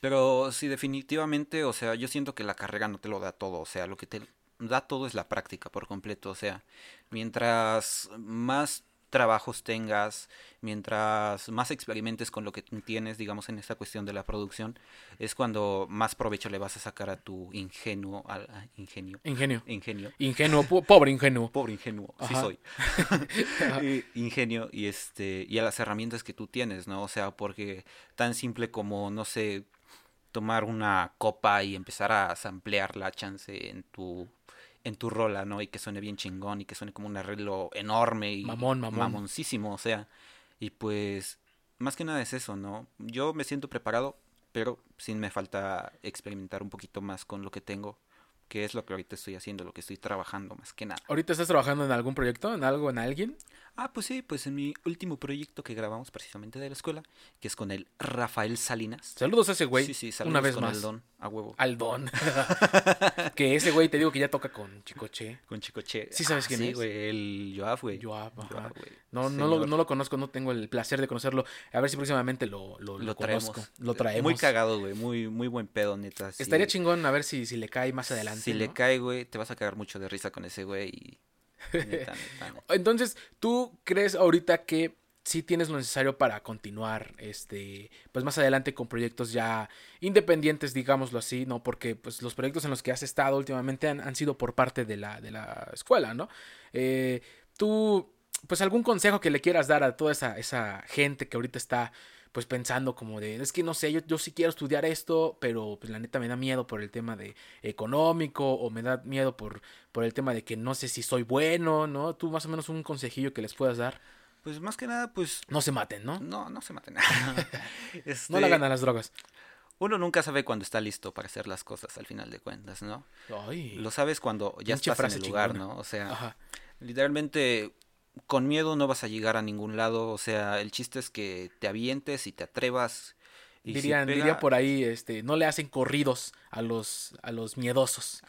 Pero sí, definitivamente, o sea, yo siento que la carrera no te lo da todo. O sea, lo que te da todo es la práctica por completo. O sea, mientras más trabajos tengas, mientras más experimentes con lo que tienes, digamos, en esta cuestión de la producción, es cuando más provecho le vas a sacar a tu ingenuo, al ingenio, Ingenio. ingenio, Ingenuo, po- pobre ingenuo. pobre ingenuo, sí Ajá. soy. Eh, ingenio y este y a las herramientas que tú tienes, ¿no? O sea, porque tan simple como no sé tomar una copa y empezar a samplear la chance en tu en tu rola, ¿no? Y que suene bien chingón y que suene como un arreglo enorme y Mamón, mamón. mamoncísimo, o sea, y pues más que nada es eso, ¿no? Yo me siento preparado, pero sí me falta experimentar un poquito más con lo que tengo, que es lo que ahorita estoy haciendo, lo que estoy trabajando más que nada. ¿Ahorita estás trabajando en algún proyecto, en algo, en alguien? Ah, pues sí, pues en mi último proyecto que grabamos precisamente de la escuela, que es con el Rafael Salinas. Saludos a ese güey. sí, sí, saludos una vez con más. el don, a huevo. Al don. que ese güey te digo que ya toca con Chicoche. Con Chicoche. ¿Sí sabes quién sí, es? güey, el Joab, güey. Joab, ajá. Joab, güey. No, no, lo, Señor. no lo conozco, no tengo el placer de conocerlo. A ver si próximamente lo, lo, lo Lo traemos. conozco. Lo traemos. Muy cagado, güey, muy, muy buen pedo, neta. sí. Estaría chingón a ver si, si le cae más adelante. Si le cae, güey, te vas a cagar mucho de risa con ese güey y... Neta, neta, neta. Entonces, ¿tú crees ahorita que sí tienes lo necesario para continuar, este, pues más adelante con proyectos ya independientes, digámoslo así, ¿no? Porque pues los proyectos en los que has estado últimamente han, han sido por parte de la, de la escuela, ¿no? Eh, tú, pues algún consejo que le quieras dar a toda esa, esa gente que ahorita está pues pensando como de, es que no sé, yo, yo sí quiero estudiar esto, pero pues la neta me da miedo por el tema de económico o me da miedo por, por el tema de que no sé si soy bueno, ¿no? Tú más o menos un consejillo que les puedas dar. Pues más que nada, pues... No se maten, ¿no? No, no se maten. Este, No le hagan a las drogas. Uno nunca sabe cuándo está listo para hacer las cosas al final de cuentas, ¿no? Ay. Lo sabes cuando ya estás en el lugar, chingona. ¿no? O sea, Ajá. literalmente con miedo no vas a llegar a ningún lado. O sea, el chiste es que te avientes y te atrevas. Y si Dirían, pega- diría por ahí, este, no le hacen corridos a los, a los miedosos.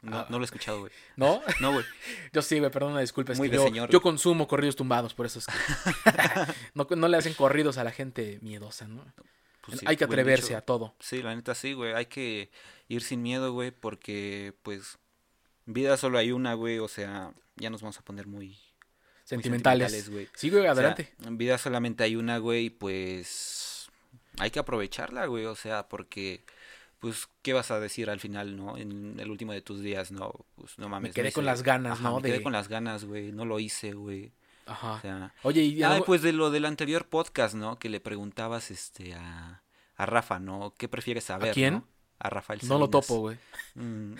No, Ah. no lo he escuchado, güey. ¿No? No, güey. Yo sí, güey, perdón, disculpa. Es Muy que de yo, señor, yo consumo corridos tumbados, por eso es que. no, no le hacen corridos a la gente miedosa, ¿no? Pues sí, Hay que atreverse a todo. Sí, la neta sí, güey. Hay que ir sin miedo, güey, porque, pues, vida solo hay una, güey. O sea, ya nos vamos a poner muy... Sentimentales. Sí, güey, O sea, adelante. en vida solamente hay una, güey, pues hay que aprovecharla, güey, o sea, porque pues qué vas a decir al final, ¿no? En el último de tus días, no, pues no mames. no quedé con hice- las ganas, Ajá, ¿no? Me quedé con las ganas, güey, no lo hice, güey. Ajá. O sea, Oye, y ah, algo- pues de lo del anterior podcast, ¿no? Que le preguntabas este a, a Rafa, ¿no? ¿Qué prefieres saber? quién? no? A Rafael no lo Salinas. topo, güey. Mm,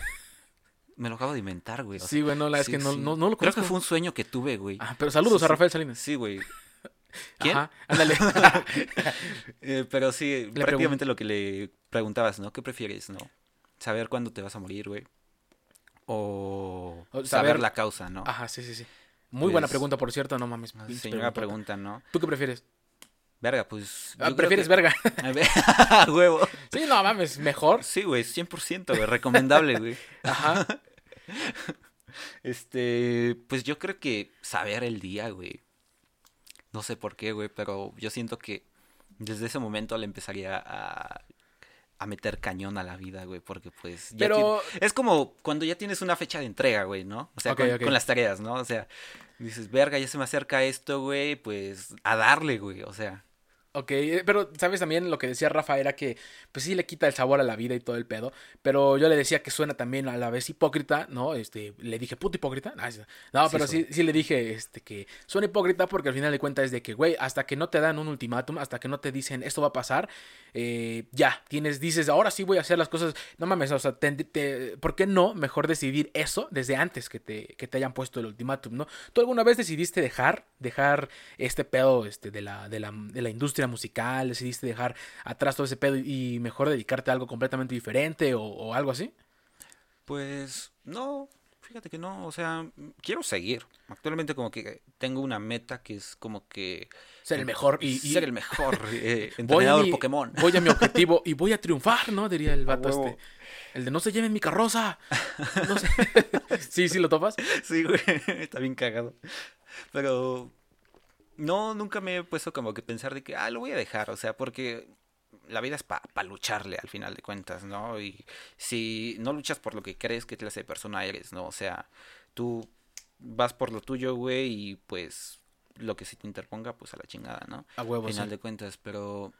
me lo acabo de inventar, güey. o Sí, güey, no, la es sí, que no, sí. no, no lo Creo conozco. que fue un sueño que tuve, güey. Ah, pero saludos Sí, a. Rafael Salinas. Sí, güey. ¿Quién? Ajá, ándale. Eh, pero sí, Le prácticamente lo que le preguntabas, ¿no? ¿Qué prefieres, no? Saber cuándo te vas a morir, güey. O, O saber, saber- la causa, ¿no? Ajá, sí, sí, sí. Muy buena Pues, pregunta, por cierto, no mames. Ah, Señora pregunta, ¿no? ¿Tú qué prefieres? Verga, pues. Ah, creo ¿Prefieres que- verga? Huevo. sí, no mames, mejor. Sí, güey, 100%, güey, recomendable, güey. Ajá. Este, pues yo creo que saber el día, güey. No sé por qué, güey, pero yo siento que desde ese momento le empezaría a, a meter cañón a la vida, güey, porque pues ya Pero- es como cuando ya tienes una fecha de entrega, güey, ¿no? O sea, con las tareas, ¿no? O sea, dices, verga, ya se me acerca esto, güey, pues a darle, güey, o sea. Ok, eh, pero sabes también lo que decía Rafa era que pues sí le quita el sabor a la vida y todo el pedo, pero yo le decía que suena también a la vez hipócrita, ¿no? Este, le dije puto hipócrita. No, es- no, Sí pero sí, sí le dije este que suena hipócrita porque al final de cuentas es de que, güey, hasta que no te dan un ultimátum, hasta que no te dicen esto va a pasar, eh, ya, tienes, dices, ahora sí voy a hacer las cosas, no mames, o sea, te- te- ¿por qué no mejor decidir eso desde antes que te, que te hayan puesto el ultimátum, ¿no? ¿Tú alguna vez decidiste dejar, dejar este pedo este, de, la, de, la, de la industria musical, decidiste dejar atrás todo ese pedo y mejor dedicarte a algo completamente diferente o, o algo así? Pues no, fíjate que no, o sea, quiero seguir. Actualmente como que tengo una meta que es como que Ser el mejor y, y ser el mejor eh, voy entrenador mi- Pokémon. Voy a mi objetivo y voy a triunfar, ¿no? Diría el vato este. El de no se lleven mi carroza. No sé. sí, sí, lo topas. Sí, güey, está bien cagado. Pero no, nunca me he puesto como que pensar de que, ah, lo voy a dejar, o sea, porque la vida es para lucharle al final de cuentas, ¿no? Y si no luchas por lo que crees, ¿qué clase de persona eres, no? O sea, tú vas por lo tuyo, güey, y pues lo que se te interponga, pues a la chingada, ¿no? A huevo, Al final sí. de cuentas, pero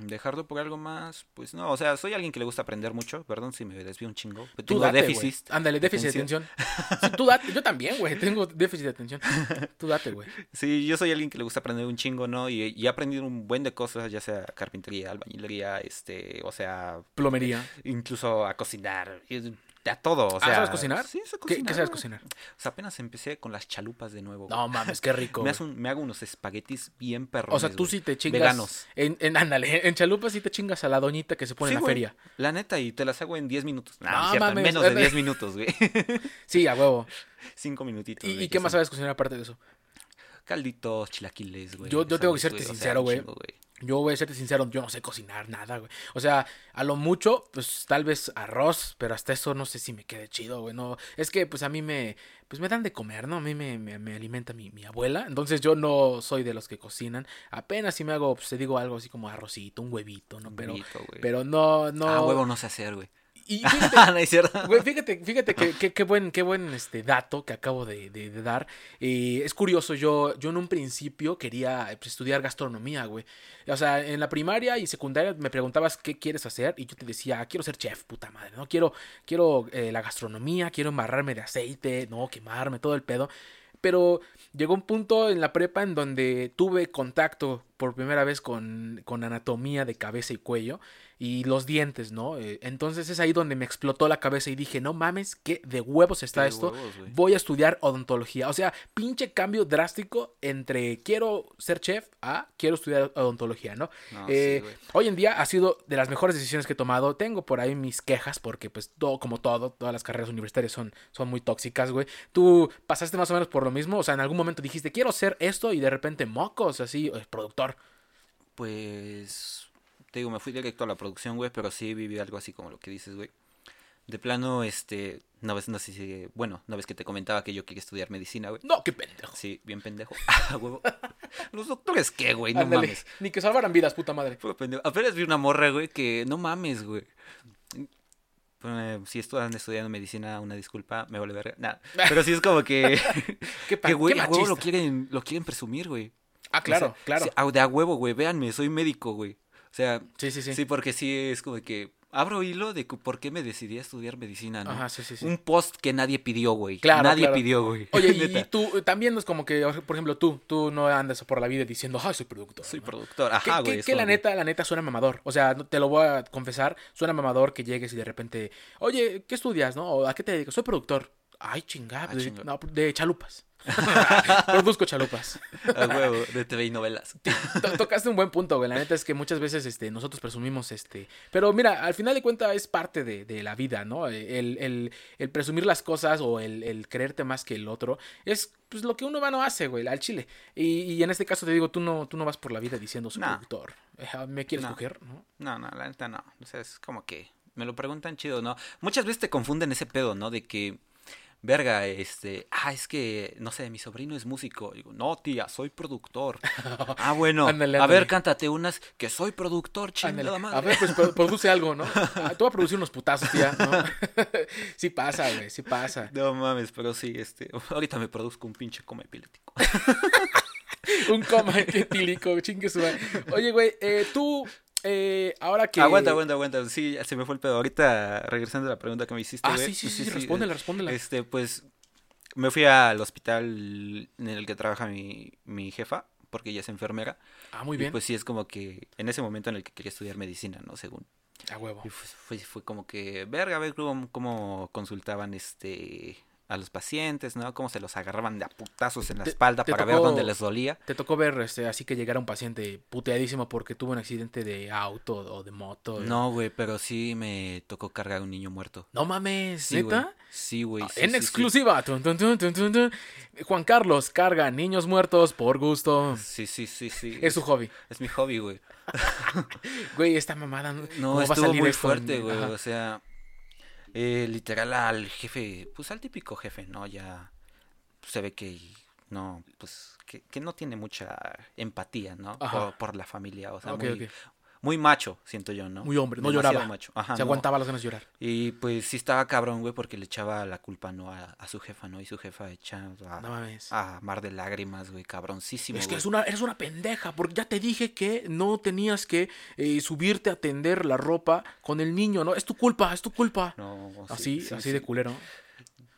dejarlo por algo más, pues no, o sea, soy alguien que le gusta aprender mucho, perdón si me desvío un chingo, pero Tú tengo date, déficit. Ándale, déficit de atención. Sí, tú date. Yo también, güey. Tengo déficit de atención. Tú date, güey. Sí, yo soy alguien que le gusta aprender un chingo, ¿no? Y, y he aprendido un buen de cosas, ya sea carpintería, albañilería, este, o sea, Plomería. incluso a cocinar, a todo, o Ah, sea. ¿sabes cocinar? Sí, sé ¿Qué, cocinar. qué sabes cocinar? O sea, apenas empecé con las chalupas de nuevo. No mames, qué rico. me, hago un- me hago unos espaguetis bien perros. O sea, tú sí te chingas. Veganos. En, en, ándale, en chalupa sí te chingas a la doñita que se pone Sí, en la güey. feria. La neta, y te las hago en 10 minutos. No, No cierto, en mames, menos de eh, 10 minutos, güey. Sí, a huevo. 5 minutitos. ¿Y, qué más sabes cocinar aparte de eso? Calditos, chilaquiles, güey. Yo- yo tengo que ¿sabes, serte güey? O sea, sincero, güey. Yo voy a serte sincero, yo no sé cocinar nada, güey. O sea, a lo mucho, pues tal vez arroz, pero hasta eso no sé si me quede chido, güey. No, es que pues a mí me, pues me dan de comer, ¿no? A mí me, me, me alimenta mi, mi abuela. Entonces yo no soy de los que cocinan. Apenas si me hago, pues te digo algo así como arrocito, un huevito, ¿no? Pero, pero no, no. Ah, huevo no sé hacer, güey. Y fíjate, no es cierto. Güey, fíjate, fíjate que, que- qué buen, qué buen este dato que acabo de, de- de dar. Eh, es curioso, yo, yo en un principio quería pues, estudiar gastronomía, güey. O sea, en la primaria y secundaria me preguntabas qué quieres hacer y yo te decía, "Ah, quiero ser chef, puta madre, ¿no? Quiero, quiero eh, la gastronomía, quiero embarrarme de aceite, no, quemarme, todo el pedo. Pero llegó un punto en la prepa en donde tuve contacto por primera vez con, con anatomía de cabeza y cuello y los dientes, ¿no? Eh, entonces es ahí donde me explotó la cabeza y dije, no mames, qué de huevos está de esto. huevos. Voy a estudiar odontología. O sea, pinche cambio drástico entre quiero ser chef a quiero estudiar odontología, ¿no? No, Eh, sí, hoy en día ha sido de las mejores decisiones que he tomado. Tengo por ahí mis quejas porque pues todo, como todo, todas las carreras universitarias son, son muy tóxicas, güey. Tú pasaste más o menos por lo mismo. O sea, en algún momento dijiste, quiero ser esto y de repente mocos, así, eh, productor. Pues, te digo, me fui directo a la producción, güey, pero sí viví algo así como lo que dices, güey. De plano, este, no ves, no sé si, bueno, no ves que te comentaba que yo quería estudiar medicina, güey. No, qué pendejo. Sí, bien pendejo. Ah, huevo. Los doctores, ¿qué, güey? No Ándale, mames. Ni que salvaran vidas, puta madre. Puro pendejo. Apenas vi una morra, güey, que no mames, güey. Eh, si están estudiando medicina, una disculpa, me vale verga. Nah, pero sí es como que, Qué, que güey, a huevo lo quieren, lo quieren presumir, güey. Ah, claro, O sea, claro. de a huevo, güey, véanme, soy médico, güey. O sea, Sí, sí, sí. sí. porque sí es como que abro hilo de por qué me decidí a estudiar medicina, ¿no? Ajá, sí, sí, sí. Un post que nadie pidió, güey. Claro, Nadie claro. pidió, güey. Oye, y, tú también no es como que, por ejemplo, tú, tú no andas por la vida diciendo, ay, soy productor. Soy ¿no? productor. Que, Ajá, que- güey. es que la que- neta, la neta suena mamador. O sea, te lo voy a confesar, suena mamador que llegues y de repente, oye, ¿qué estudias, no? ¿O a qué te dedicas? Soy productor. Ay, chingada, Ah, de, chinga. no, de chalupas. Produzco chalupas. A huevo, de TV y novelas. To- Tocaste un buen punto, güey. La neta es que muchas veces este, nosotros presumimos, este. Pero mira, al final de cuentas es parte de, de la vida, ¿no? El, el- el presumir las cosas o el, el creerte más que el otro es pues lo que uno va no hace, güey, al chile. Y, y en este caso te digo, tú no, tú no vas por la vida diciendo soy Nah. productor. ¿Me quieres No. coger? ¿No? No, no, la neta no. O sea, es como que me lo preguntan chido, ¿no? Muchas veces te confunden ese pedo, ¿no? De que, verga, este, ah, es que, no sé, mi sobrino es músico. Digo, no, tía, soy productor. ah, bueno, a ver, cántate unas que soy productor, chingada madre. A ver, pues pro- produce algo, ¿no? Ah, Tú vas a producir unos putazos, tía, ¿no? sí pasa, güey, sí pasa. No mames, pero sí, este, ahorita me produzco un pinche coma epiléptico. Un coma etílico, chingue su madre. Oye, güey, eh, tú, eh, ahora que... Aguanta, aguanta, aguanta. Sí, se me fue el pedo. Ahorita, regresando a la pregunta que me hiciste, Ah, sí, sí, pues sí, respóndela, respóndela. Este, pues, me fui al hospital en el que trabaja mi, mi jefa, porque ella es enfermera. Ah, muy Y bien. pues sí, es como que en ese momento en el que quería estudiar medicina, ¿no? Según. A huevo. Y fue, fue, fue como que, verga, a ver cómo, cómo consultaban este a los pacientes, ¿no? Cómo se los agarraban de a putazos en la Te- espalda te para ver dónde les dolía. Te tocó ver este, así que llegara un paciente puteadísimo porque tuvo un accidente de auto o de moto. No, güey, pero sí me tocó cargar a un niño muerto. No mames, Sí, güey. ¿neta? Sí, güey. Ah, sí, en sí, exclusiva. Tun, tun, tun. Juan Carlos carga niños muertos por gusto. Sí, sí, sí, sí. Es su hobby. Es mi hobby, güey. Güey, esta mamada. ¿Cómo No, va a salir muy fuerte, güey. O sea, eh, literal al jefe, pues al típico jefe, ¿no? Ya se ve que no, pues que, que no tiene mucha empatía, ¿no? Por, por la familia, o sea, Ok, muy. Muy macho, siento yo, ¿no? Muy hombre, no Demasiado lloraba. macho. Ajá, Se no. aguantaba las ganas de llorar. Y pues sí estaba cabrón, güey, porque le echaba la culpa, ¿no? A, a su jefa, ¿no? Y su jefa echa a, No mames. a mar de lágrimas, güey, cabroncísimo, Es que güey. eres una, eres una pendeja, porque ya te dije que no tenías que eh, subirte a tender la ropa con el niño, ¿no? Es tu culpa, es tu culpa. No, sí, así, sí, así sí. de culero.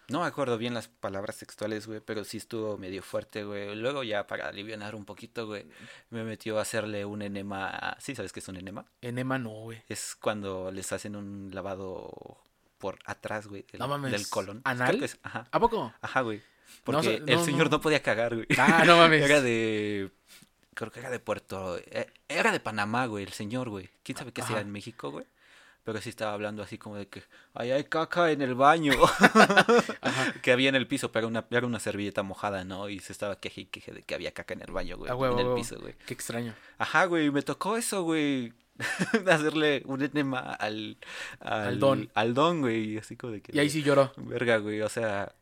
No me acuerdo bien las palabras textuales, güey, pero sí estuvo medio fuerte, güey. Luego ya para aliviar un poquito, güey, me metió a hacerle un enema. ¿Sí sabes qué es un enema? Enema no, güey. Es cuando les hacen un lavado por atrás, güey, del, No mames. del colon. ¿Anal? Creo que es- ajá, ¿A poco? ajá, güey. No Porque el señor no. podía cagar, güey. Ah, no mames. Era de... Creo que era de Puerto... eh, Era de Panamá, güey, el señor, güey. ¿Quién sabe qué hacía en México, güey? Pero sí estaba hablando así como de que... Ay, hay caca en el baño. que había en el piso, pero una, era una servilleta mojada, ¿no? Y se estaba queje y queje de que había caca en el baño, güey. A huevo, en el piso, güey. Qué extraño. Ajá, güey, me tocó eso, güey. Hacerle un enema al, al, Al don. Al don, güey. y Así como de que. Y ahí sí lloró. Verga, güey. O sea,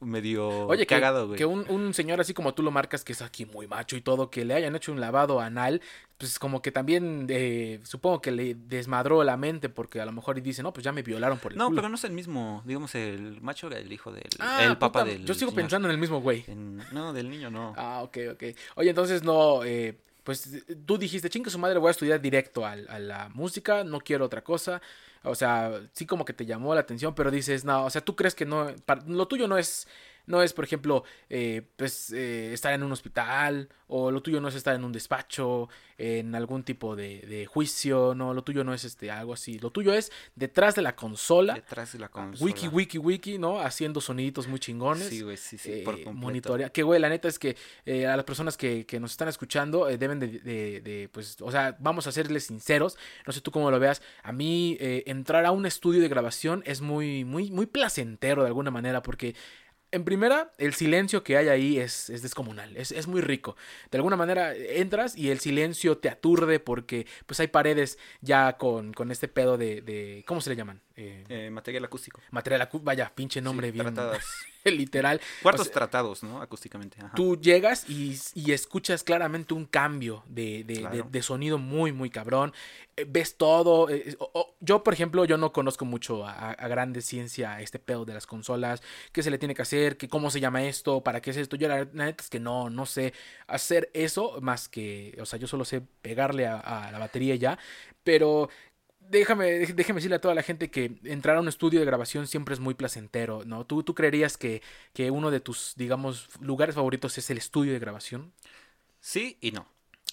medio Oye, que, cagado, güey. que un, un señor así como tú lo marcas, que es aquí muy macho y todo, que le hayan hecho un lavado anal, pues como que también eh, supongo que le desmadró la mente porque a lo mejor dice, no, pues ya me violaron por el No, culo". pero no es el mismo. Digamos, el macho era el hijo del. Ah, el papá puta, del. Yo sigo señor. pensando en el mismo güey. En- no, del niño no. Ah, ok, ok. Oye, entonces no, eh, pues tú dijiste, chingue su madre, voy a estudiar directo al- a, la música, no quiero otra cosa. O sea, sí como que te llamó la atención, pero dices, no, o sea, tú crees que no, para- lo tuyo no es, no es, por ejemplo, eh, pues eh, estar en un hospital, o lo tuyo no es estar en un despacho, en algún tipo de, de, juicio, no, lo tuyo no es este algo así, lo tuyo es detrás de la consola. Detrás de la consola. Wiki, wiki, wiki, ¿no? Haciendo soniditos muy chingones. Sí, güey, sí, sí, eh, por monitorea. Que, güey, la neta es que eh, a las personas que, que nos están escuchando eh, deben de, de, de, pues, o sea, vamos a serles sinceros, no sé tú cómo lo veas, a mí eh, entrar a un estudio de grabación es muy, muy, muy placentero de alguna manera, porque en primera, el silencio que hay ahí es, es descomunal, es, es, muy rico. De alguna manera entras y el silencio te aturde porque pues hay paredes ya con, con este pedo de, de, ¿Cómo se le llaman? Eh, eh, material acústico. Material acústico, vaya, pinche nombre sí, bien. Tratadas. literal. Cuartos o sea, tratados, ¿no? Acústicamente. Ajá. Tú llegas y, y, escuchas claramente un cambio de, de, claro. de, de sonido muy, muy cabrón. Eh, ves todo. Eh, o, o, yo, por ejemplo, yo no conozco mucho a, a, grande ciencia este pedo de las consolas. ¿Qué se le tiene que hacer? ¿Qué, ¿Cómo se llama esto? ¿Para qué es esto? Yo la, la neta es que no, no sé hacer eso más que, o sea, yo solo sé pegarle a, a la batería ya. Pero déjame, déjame decirle a toda la gente que entrar a un estudio de grabación siempre es muy placentero, ¿no? ¿Tú, tú creerías que, que uno de tus, digamos, lugares favoritos es el estudio de grabación? Sí y no.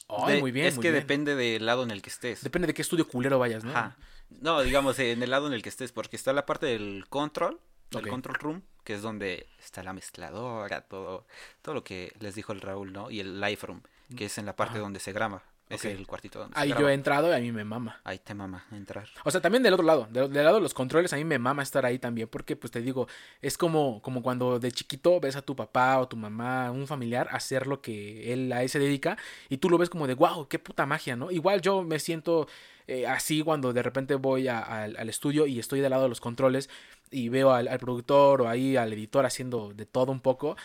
Oh, de, muy bien. Es muy que bien. depende del lado en el que estés. Depende de qué estudio culero vayas, ¿no? Ajá. No, digamos, en el lado en el que estés, porque está la parte del control, del okay. control room, que es donde está la mezcladora, todo, todo lo que les dijo el Raúl, ¿no? Y el live room, que es en la parte Ajá. donde se graba. Es okay. el cuartito donde Ahí yo he entrado y a mí me mama. Ahí te mama entrar. O sea, también del otro lado, del, del, lado de los controles, a mí me mama estar ahí también, porque pues te digo, es como, como cuando de chiquito ves a tu papá o tu mamá, un familiar, hacer lo que él a él se dedica, y tú lo ves como de, wow, qué puta magia, ¿no? Igual yo me siento eh, así cuando de repente voy a, a, al estudio y estoy del lado de los controles y veo al, al, productor o ahí al editor haciendo de todo un poco,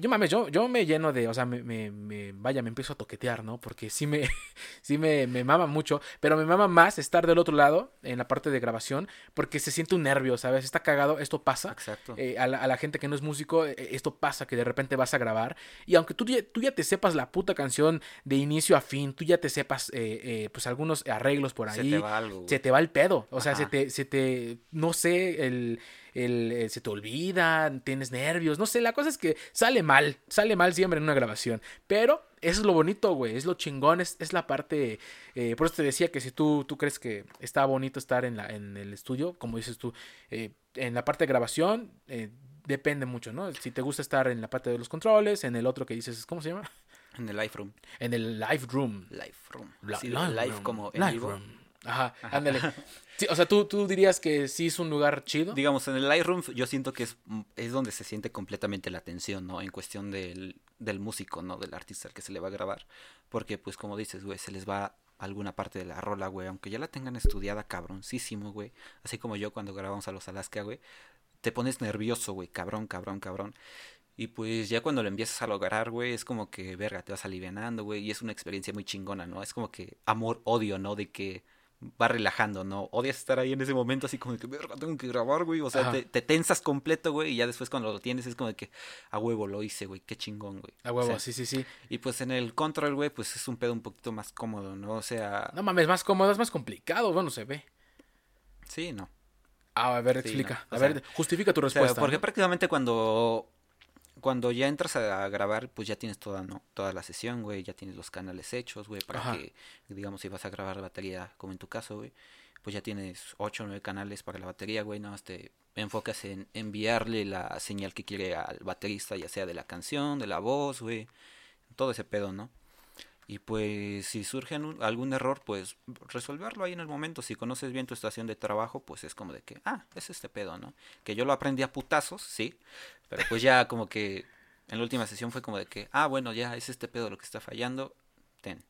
yo mames, yo, yo me lleno de, o sea, me, me, me, vaya, me empiezo a toquetear, ¿no? Porque sí me, sí me, me mama mucho, pero me mama más estar del otro lado, en la parte de grabación, porque se siente un nervio, ¿sabes? Está cagado, esto pasa. Exacto. Eh, a, la, a, la, gente que no es músico, eh, esto pasa, que de repente vas a grabar, y aunque tú, tú ya te sepas la puta canción de inicio a fin, tú ya te sepas, eh, pues algunos arreglos por ahí, se te va algo. Se te va el pedo, o sea, se te, se te, no sé, el el, el, se te olvida, tienes nervios, no sé, la cosa es que sale mal, sale mal siempre en una grabación, pero eso es lo bonito, güey, es lo chingón, es, es la parte, eh, por eso te decía que si tú, tú crees que está bonito estar en, la, en el estudio, como dices tú, eh, en la parte de grabación, eh, depende mucho, ¿no? Si te gusta estar en la parte de los controles, en el otro que dices, ¿cómo se llama? En el live room. En el live room. Live room. La, sí, live, live room. como en live vivo. room. Ajá, Ajá, ándale. Sí, o sea, ¿tú, tú dirías que sí es un lugar chido. Digamos, en el Lightroom yo siento que es, es donde se siente completamente la atención, ¿no? En cuestión del, del músico, ¿no? Del artista al que se le va a grabar. Porque, pues, como dices, güey, se les va alguna parte de la rola, güey. Aunque ya la tengan estudiada cabroncísimo, güey. Así como yo cuando grabamos a los Alaska, güey. Te pones nervioso, güey. Cabrón, cabrón, cabrón. Y pues ya cuando lo empiezas a lograr, güey, es como que, verga, te vas alivianando, güey. Y es una experiencia muy chingona, ¿no? Es como que amor-odio, ¿no? De que va relajando, ¿no? Odias estar ahí en ese momento así como de que, verga, tengo que grabar, güey. O sea, te, te, tensas completo, güey, y ya después cuando lo tienes es como de que, a huevo, lo hice, güey, qué chingón, güey. A huevo, o sea, sí, sí, sí. Y pues en el control, güey, pues es un pedo un poquito más cómodo, ¿no? O sea... No mames, más cómodo, es más complicado, bueno, se ve. Sí, no. Ah, a ver, explica. Sí, no. A ver, justifica tu respuesta. O sea, porque ¿no? prácticamente cuando cuando ya entras a grabar, pues ya tienes toda, ¿no? Toda la sesión, güey, ya tienes los canales hechos, güey, para Ajá. que, digamos, si vas a grabar batería, como en tu caso, güey, pues ya tienes 8 o 9 canales para la batería, güey, nada más te enfocas en enviarle la señal que quiere al baterista, ya sea de la canción, de la voz, güey, todo ese pedo, ¿no? Y pues si surge algún error, pues resolverlo ahí en el momento. Si conoces bien tu estación de trabajo, pues es como de que, ah, es este pedo, ¿no? Que yo lo aprendí a putazos, sí. Pero pues ya como que en la última sesión fue como de que, ah, bueno, ya es este pedo lo que está fallando. Ten,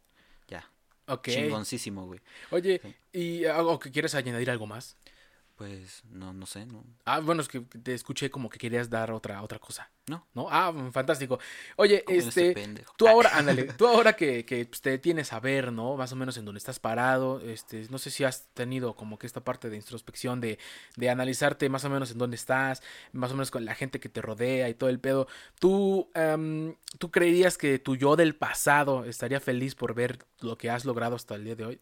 ya. Ok. Chingoncísimo, güey. Oye, sí. ¿y algo que quieres añadir algo más? Pues no, no sé, no. Ah, bueno, es que te escuché como que querías dar otra, otra cosa. No. ¿No? Ah, fantástico. Oye, este, tú ahora, ándale, tú ahora que, que pues, te tienes a ver, ¿no? Más o menos en dónde estás parado, este, no sé si has tenido como que esta parte de introspección de, de analizarte más o menos en dónde estás, más o menos con la gente que te rodea y todo el pedo. ¿Tú, um, ¿tú creerías que tu yo del pasado estaría feliz por ver lo que has logrado hasta el día de hoy?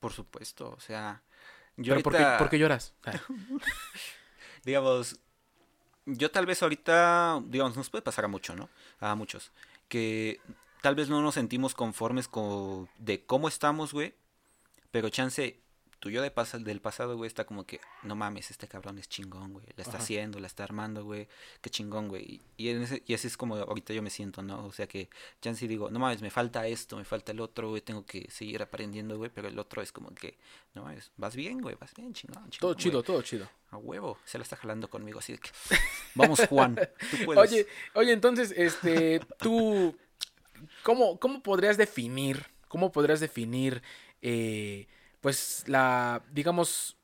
Por supuesto, o sea... Yo ¿Pero ahorita... ¿por, qué, ¿por, qué, lloras? Digamos, yo tal vez ahorita, digamos, nos puede pasar a mucho, ¿no? A muchos. Que tal vez no nos sentimos conformes con de cómo estamos, güey. Pero chance, tu yo de del pasado, güey, está como que, no mames, este cabrón es chingón, güey. La está haciendo, la está armando, güey. Qué chingón, güey. Y, en ese, y así es como ahorita yo me siento, ¿no? O sea que chance digo, no mames, me falta esto, me falta el otro, güey. Tengo que seguir aprendiendo, güey. Pero el otro es como que, no mames, vas bien, güey, vas bien, chingón, chingón Todo chido, todo chido. A huevo, se la está jalando conmigo, así de que, vamos, Juan, tú puedes. Oye, oye, entonces, este, tú, ¿cómo, cómo podrías definir, cómo podrías definir, eh, pues la, digamos,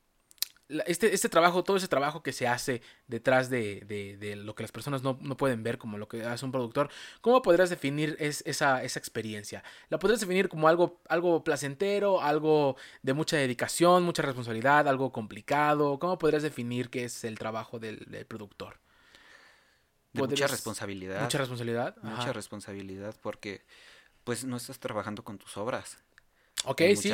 este, este trabajo, todo ese trabajo que se hace detrás de, de, lo que las personas no, no, pueden ver como lo que hace un productor, ¿cómo podrías definir es, esa, esa, experiencia? ¿La podrías definir como algo, algo placentero, algo de mucha dedicación, mucha responsabilidad, algo complicado? ¿Cómo podrías definir qué es el trabajo del, productor? De mucha responsabilidad. Mucha responsabilidad. Mucha responsabilidad porque pues no estás trabajando con tus obras. Ok, sí.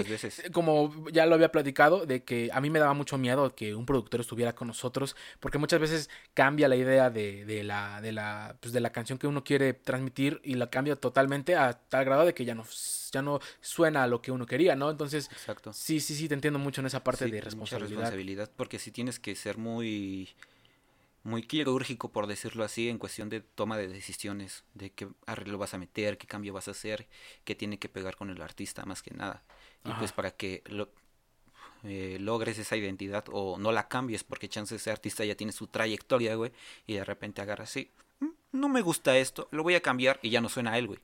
Como ya lo había platicado, de que a mí me daba mucho miedo que un productor estuviera con nosotros, porque muchas veces cambia la idea de, de la, de, la, pues de la canción que uno quiere transmitir y la cambia totalmente a tal grado de que ya no, ya no suena a lo que uno quería, ¿no? Entonces, Exacto. sí, sí, sí, te entiendo mucho en esa parte de responsabilidad. Mucha responsabilidad, porque si tienes que ser muy muy quirúrgico, por decirlo así, en cuestión de toma de decisiones, de qué arreglo vas a meter, qué cambio vas a hacer, qué tiene que pegar con el artista, más que nada. Y pues para que lo, eh, logres esa identidad o no la cambies, porque chance ese artista ya tiene su trayectoria, güey, y de repente agarra así, mm, no me gusta esto, lo voy a cambiar y ya no suena a él, güey.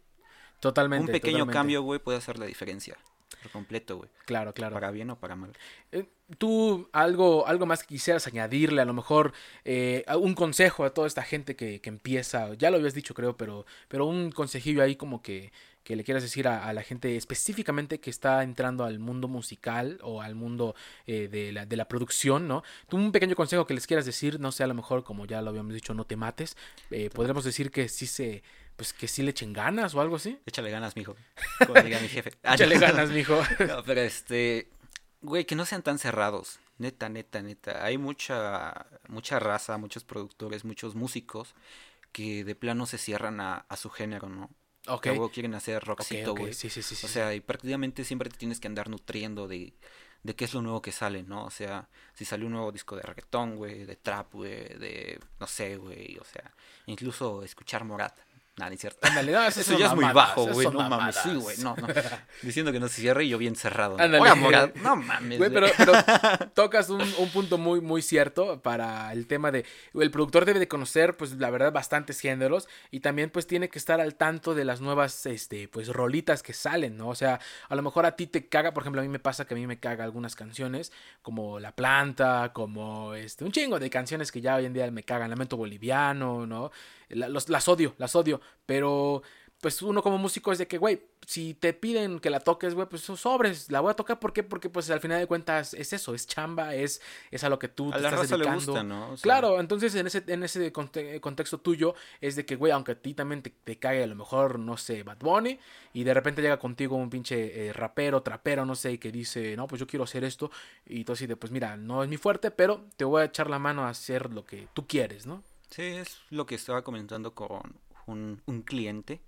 Totalmente. Un pequeño cambio, güey, puede hacer la diferencia. Por completo, güey. Claro, claro. Para bien o para mal. Eh, ¿Tú algo, algo más que quisieras añadirle? A lo mejor eh, un consejo a toda esta gente que, que, empieza. Ya lo habías dicho, creo, pero, pero un consejillo ahí como que, que le quieras decir a, la gente específicamente que está entrando al mundo musical o al mundo eh, de, la, de, la, producción, ¿no? Tú un pequeño consejo que les quieras decir, no sé, a lo mejor como ya lo habíamos dicho, no te mates. podremos decir que sí se pues que sí le echen ganas o algo así. Échale ganas, mijo. Como diga mi jefe. Échale ganas, mijo. no, pero este, güey, que no sean tan cerrados. Neta, neta, neta. Hay mucha, mucha raza, muchos productores, muchos músicos que de plano se cierran a, su género, ¿no? Ok. Luego quieren hacer rockcito, güey. Sí, sí, sí, O sea, y prácticamente siempre te tienes que andar nutriendo de, de qué es lo nuevo que sale, ¿no? O sea, si sale un nuevo disco de reggaetón, güey, de trap, güey, de, no sé, güey, o sea, incluso escuchar Morat, Nada, es cierto. eso, ya es muy bajo, güey. No mames, sí, güey. No, no. Diciendo que no se cierre y yo bien cerrado. ¿no? no mames. Güey, pero, pero, tocas un, un, punto muy, muy cierto para el tema de. El productor debe de conocer, pues, la verdad, bastantes géneros. Y también, pues, tiene que estar al tanto de las nuevas, este, pues, rolitas que salen, ¿no? O sea, a lo mejor a ti te caga, por ejemplo, a mí me pasa que a mí me caga algunas canciones, como La Planta, como este, un chingo de canciones que ya hoy en día me cagan. Lamento Boliviano, ¿no? Las odio, las odio, pero pues uno como músico es de que, güey, si te piden que la toques, güey, pues sobres, la voy a tocar, ¿por qué? Porque pues al final de cuentas es eso, es chamba, es, es a lo que tú te estás dedicando. ¿no? Claro, entonces en ese, en ese contexto tuyo es de que, güey, aunque a ti también te, te caiga a lo mejor, no sé, Bad Bunny, y de repente llega contigo un pinche eh, rapero, trapero, no sé, que dice, no, pues yo quiero hacer esto, y tú así de, pues mira, no es mi fuerte, pero te voy a echar la mano a hacer lo que tú quieres, ¿no? Sí, es lo que estaba comentando con un, un cliente.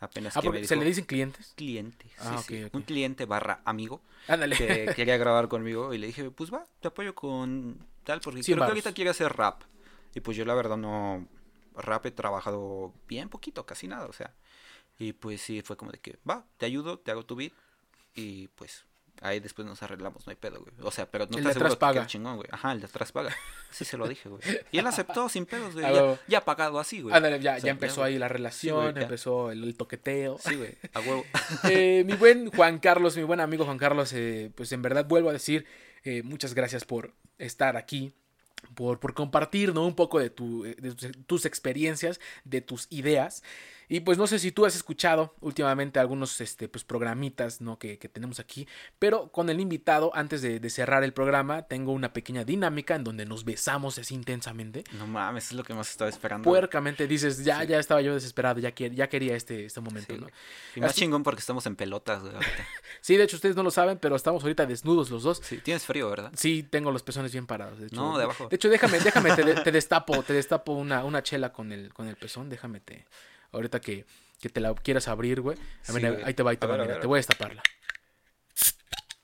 Apenas ah, que ¿Se le dicen clientes? Cliente, ah, sí, Un cliente barra amigo Ándale. que quería grabar conmigo y le dije, pues va, te apoyo con tal, porque creo que ahorita quiere hacer rap. Y pues yo la verdad no, rap he trabajado bien poquito, casi nada, o sea. Y pues sí, fue como de que, va, te ayudo, te hago tu beat y pues Ahí después nos arreglamos, no hay pedo, güey. O sea, pero no el te aseguro paga. chingón, güey. Ajá, el de atrás paga. Sí se lo dije, güey. Y él aceptó sin pedos, güey. Ya, ya, pagado así, güey. ya, ya empezó ahí la relación, empezó el, toqueteo. Sí, güey, a huevo. eh, mi buen Juan Carlos, mi buen amigo Juan Carlos, eh, pues en verdad vuelvo a decir eh, muchas gracias por estar aquí. Por, por compartir ¿no? un poco de, tu, de tus experiencias, de tus ideas. Y pues no sé si tú has escuchado últimamente algunos este, pues, programitas ¿no? que, que tenemos aquí, pero con el invitado, antes de, de, cerrar el programa, tengo una pequeña dinámica en donde nos besamos así intensamente. No mames, es lo que más estaba esperando. Puercamente dices, ya, sí. ya estaba yo desesperado, ya, ya quería este, este momento, sí, ¿no? Y más así... chingón porque estamos en pelotas, sí, de hecho ustedes no lo saben, pero estamos ahorita desnudos los dos. Sí, tienes frío, ¿verdad? Sí, tengo los pezones bien parados. De hecho, no, de abajo. De hecho, déjame, déjame, te, te destapo, te destapo una, una chela con el, con el pezón, déjame te... Ahorita que, que te la quieras abrir, güey. Sí, ahí te va, ahí te va, mira, ver, te voy a destaparla.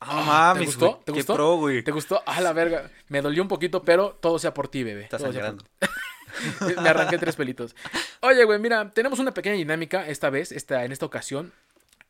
Ah, ¿Te gustó? ¿Te Qué gustó? pro, güey. ¿Te gustó? Ah, la verga. Me dolió un poquito, pero todo sea por ti, bebé. Estás sangrando. Me arranqué tres pelitos. Oye, güey, mira, tenemos una pequeña dinámica esta vez, esta, en esta ocasión.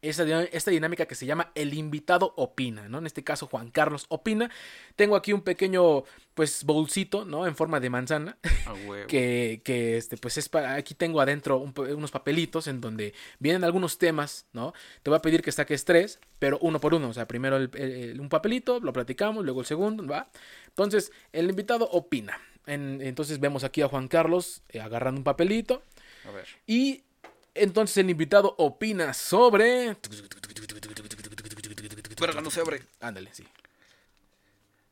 Esta, esta, dinámica que se llama El invitado opina, ¿no? En este caso, Juan Carlos opina. Tengo aquí un pequeño, pues, bolsito, ¿no? En forma de manzana. Ah, que, que, este, pues, es para... Aquí tengo adentro un, unos papelitos en donde vienen algunos temas, ¿no? Te voy a pedir que saques tres, pero uno por uno. O sea, primero el, el, un papelito, lo platicamos, luego el segundo, ¿va? Entonces, el invitado opina. En, entonces, vemos aquí a Juan Carlos eh, agarrando un papelito. A ver. Y entonces el invitado opina sobre. Pero no se abre. Ándale, sí.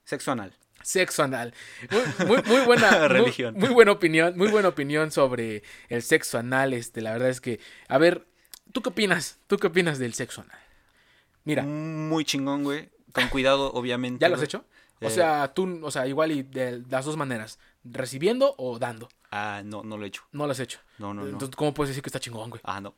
Sexo anal. Sexo anal. Muy, muy, muy buena. Religión. Muy, muy, buena opinión. Muy buena opinión sobre el sexo anal. Este, la verdad es que. A ver, ¿tú qué opinas? ¿Tú qué opinas del sexo anal? Mira. Muy chingón, güey. Con cuidado, obviamente. ¿Ya lo has hecho? O sea, tú, o sea, igual y de las dos maneras. Recibiendo o dando. Ah, no, no lo he hecho. No lo has hecho. No, no, no. Entonces, ¿cómo puedes decir que está chingón, güey? Ah, no.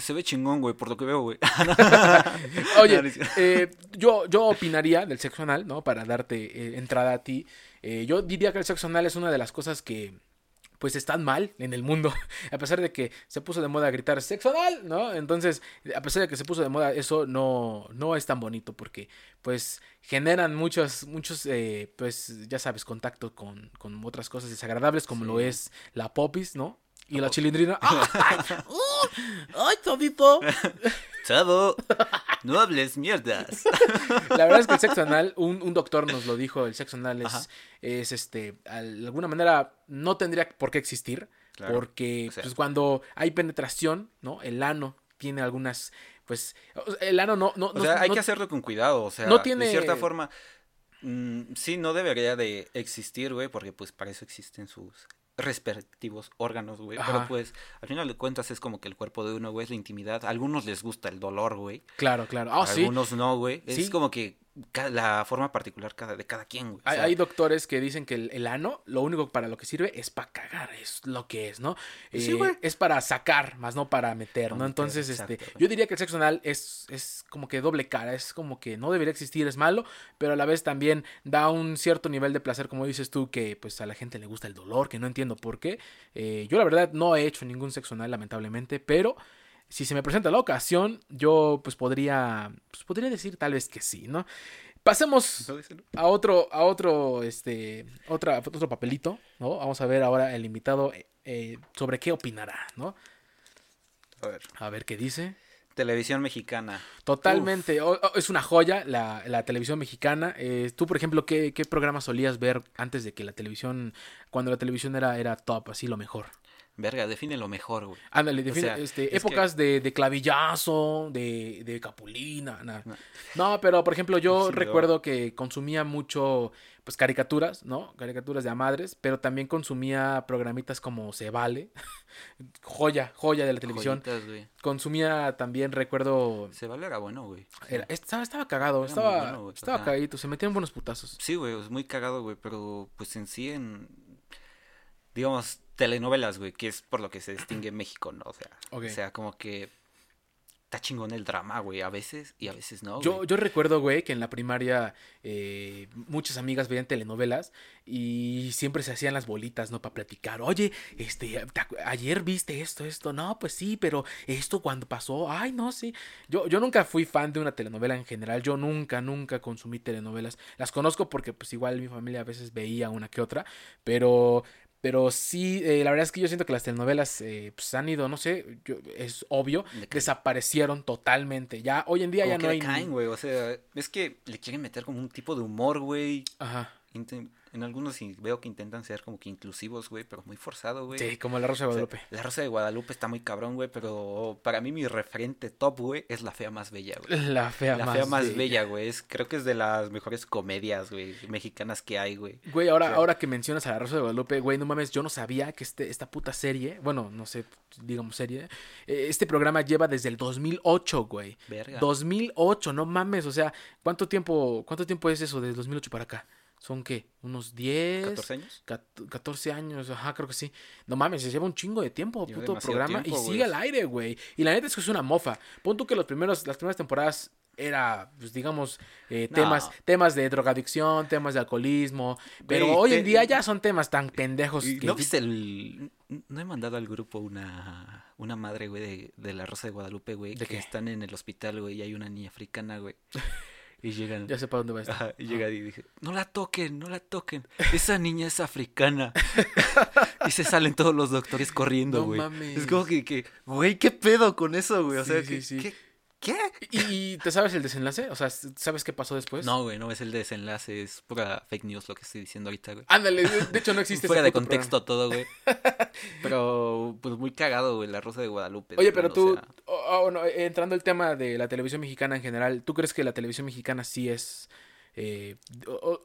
Se ve chingón, güey, por lo que veo, güey. Oye, eh, yo, yo opinaría del sexo anal, ¿no? Para darte eh, entrada a ti. Eh, yo diría que el sexo anal es una de las cosas que pues están mal en el mundo, a pesar de que se puso de moda gritar sexo anal, ¿no? Entonces, a pesar de que se puso de moda, eso no, no es tan bonito porque, pues, generan muchos, muchos, eh, pues, ya sabes, contacto con, con otras cosas desagradables como sí. lo es la popis, ¿no? Y la, chilindrina. ¡Ay, ¡Ay todito! Chavo, no hables mierdas. La verdad es que el sexo anal, un, un doctor nos lo dijo, el sexo anal es, es este, de alguna manera no tendría por qué existir, claro. porque o sea. pues, cuando hay penetración, ¿no? El ano tiene algunas, pues, el ano no... no o sea, no, hay no, que hacerlo con cuidado, o sea, no tiene... de cierta forma, mmm, sí, no debería de existir, güey, porque pues para eso existen sus respectivos órganos, güey. Pero pues, al final de cuentas es como que el cuerpo de uno, güey, es la intimidad. A algunos les gusta el dolor, güey. Claro, claro. Oh, a sí. algunos no, güey. Es Sí. como que la forma particular cada, de cada quien, güey. O Hay, sea, hay doctores que dicen que el, el ano, lo único para lo que sirve es para cagar, es lo que es, ¿no? Sí, Eh, güey. es para sacar, más no para meter, No ¿no? meter, Entonces, exacto, este, güey. yo diría que el sexo anal es, es como que doble cara, es como que no debería existir, es malo, pero a la vez también da un cierto nivel de placer, como dices tú, que pues a la gente le gusta el dolor, que no entiendo por qué. Eh, yo la verdad no he hecho ningún sexo anal, lamentablemente, pero si se me presenta la ocasión, yo pues podría, pues podría decir tal vez que sí, ¿no? Pasemos a otro, a otro, este, otra, otro papelito, ¿no? Vamos a ver ahora el invitado eh, sobre qué opinará, ¿no? A ver. A ver qué dice. Televisión mexicana. Totalmente, o- o- es una joya la, la televisión mexicana. Eh, Tú, por ejemplo, ¿qué, ¿qué programa solías ver antes de que la televisión, cuando la televisión era, era top, así lo mejor? Verga, define lo mejor, güey. Ándale, O define, sea, este, que- épocas de, de clavillazo, de, de capulina. na. No. No, pero por ejemplo, yo Sí, recuerdo que consumía mucho, pues caricaturas, ¿no? Caricaturas de a madres, pero también consumía programitas como Se Vale, joya, joya de la televisión. Joyitas, güey. Consumía también, recuerdo, Se vale era bueno, güey. era- estaba, estaba cagado, Era estaba, bueno, güey, o estaba sea. cagadito, se metían buenos putazos. Sí, güey, es muy cagado, güey, pero pues en sí en, digamos, telenovelas, güey, que es por lo que se distingue México, ¿no? O sea, o sea, como que está chingón el drama, güey, a veces y a veces no, Yo, güey. yo recuerdo, güey, que en la primaria eh, muchas amigas veían telenovelas y siempre se hacían las bolitas, ¿no? Para platicar. Oye, este, ¿te acu- ayer viste esto, esto. No, pues sí, pero esto cuando pasó, ay, no, sí. Yo, yo nunca fui fan de una telenovela en general. Yo nunca, nunca consumí telenovelas. Las conozco porque, pues, igual mi familia a veces veía una que otra, pero. Pero sí, eh, la verdad es que yo siento que las telenovelas eh, pues han ido, no sé, yo- es obvio, desaparecieron totalmente. Ya, hoy en día Como ya que no hay... güey, o sea, es que le quieren meter como un tipo de humor, güey. Ajá. En algunos sí veo que intentan ser como que inclusivos, güey, pero muy forzado, güey. Sí, como la Rosa de O sea, Guadalupe. la Rosa de Guadalupe está muy cabrón, güey, pero para mí mi referente top, güey, es La Fea Más Bella, güey. La fea La más Fea Más Bella, güey. Creo que es de las mejores comedias, güey, mexicanas que hay, güey. Güey, ahora, O sea- ahora que mencionas a la Rosa de Guadalupe, güey, no mames, yo no sabía que este, esta puta serie, bueno, no sé, digamos serie, eh, este programa lleva desde el 2008, güey. Verga. 2008, no mames, o sea, ¿cuánto tiempo, cuánto tiempo es eso desde 2008 para acá? ¿Son qué? ¿Unos 10? 14 años. cat- 14 años, ajá, creo que sí. No mames, se lleva un chingo de tiempo, Lleva puto programa. tiempo, y güey. sigue al aire, güey. Y la neta es que es una mofa. Pon tú que los primeros, las primeras temporadas era, pues digamos, eh, No. temas, temas de drogadicción, temas de alcoholismo. Pero hoy te- en día ya son temas tan pendejos Y que. ¿No viste el...? No he mandado al grupo una, una madre, güey, de, de la Rosa de Guadalupe, güey, ¿De que qué? están en el hospital, güey, y hay una niña africana, güey. Y llegan... Ya sé para dónde va esto. Ajá, y llega y dije, no la toquen, no la toquen. Esa niña es africana. y se salen todos los doctores corriendo, No güey. mames. Es como que, que, güey, ¿qué pedo con eso, güey? O Sí, sea, sí, que- sí. ¿qué? ¿Qué? ¿Y, te sabes el desenlace? O sea, ¿sabes qué pasó después? No, güey, no es el desenlace, es pura fake news lo que estoy diciendo ahorita, güey. Ándale, de hecho no existe Fuera de contexto todo, güey. Pero, pues muy cagado, güey, la Rosa de Guadalupe. Oye, pero o tú, sea, oh, oh, no, eh, entrando al tema de la televisión mexicana en general, ¿tú crees que la televisión mexicana sí es, eh,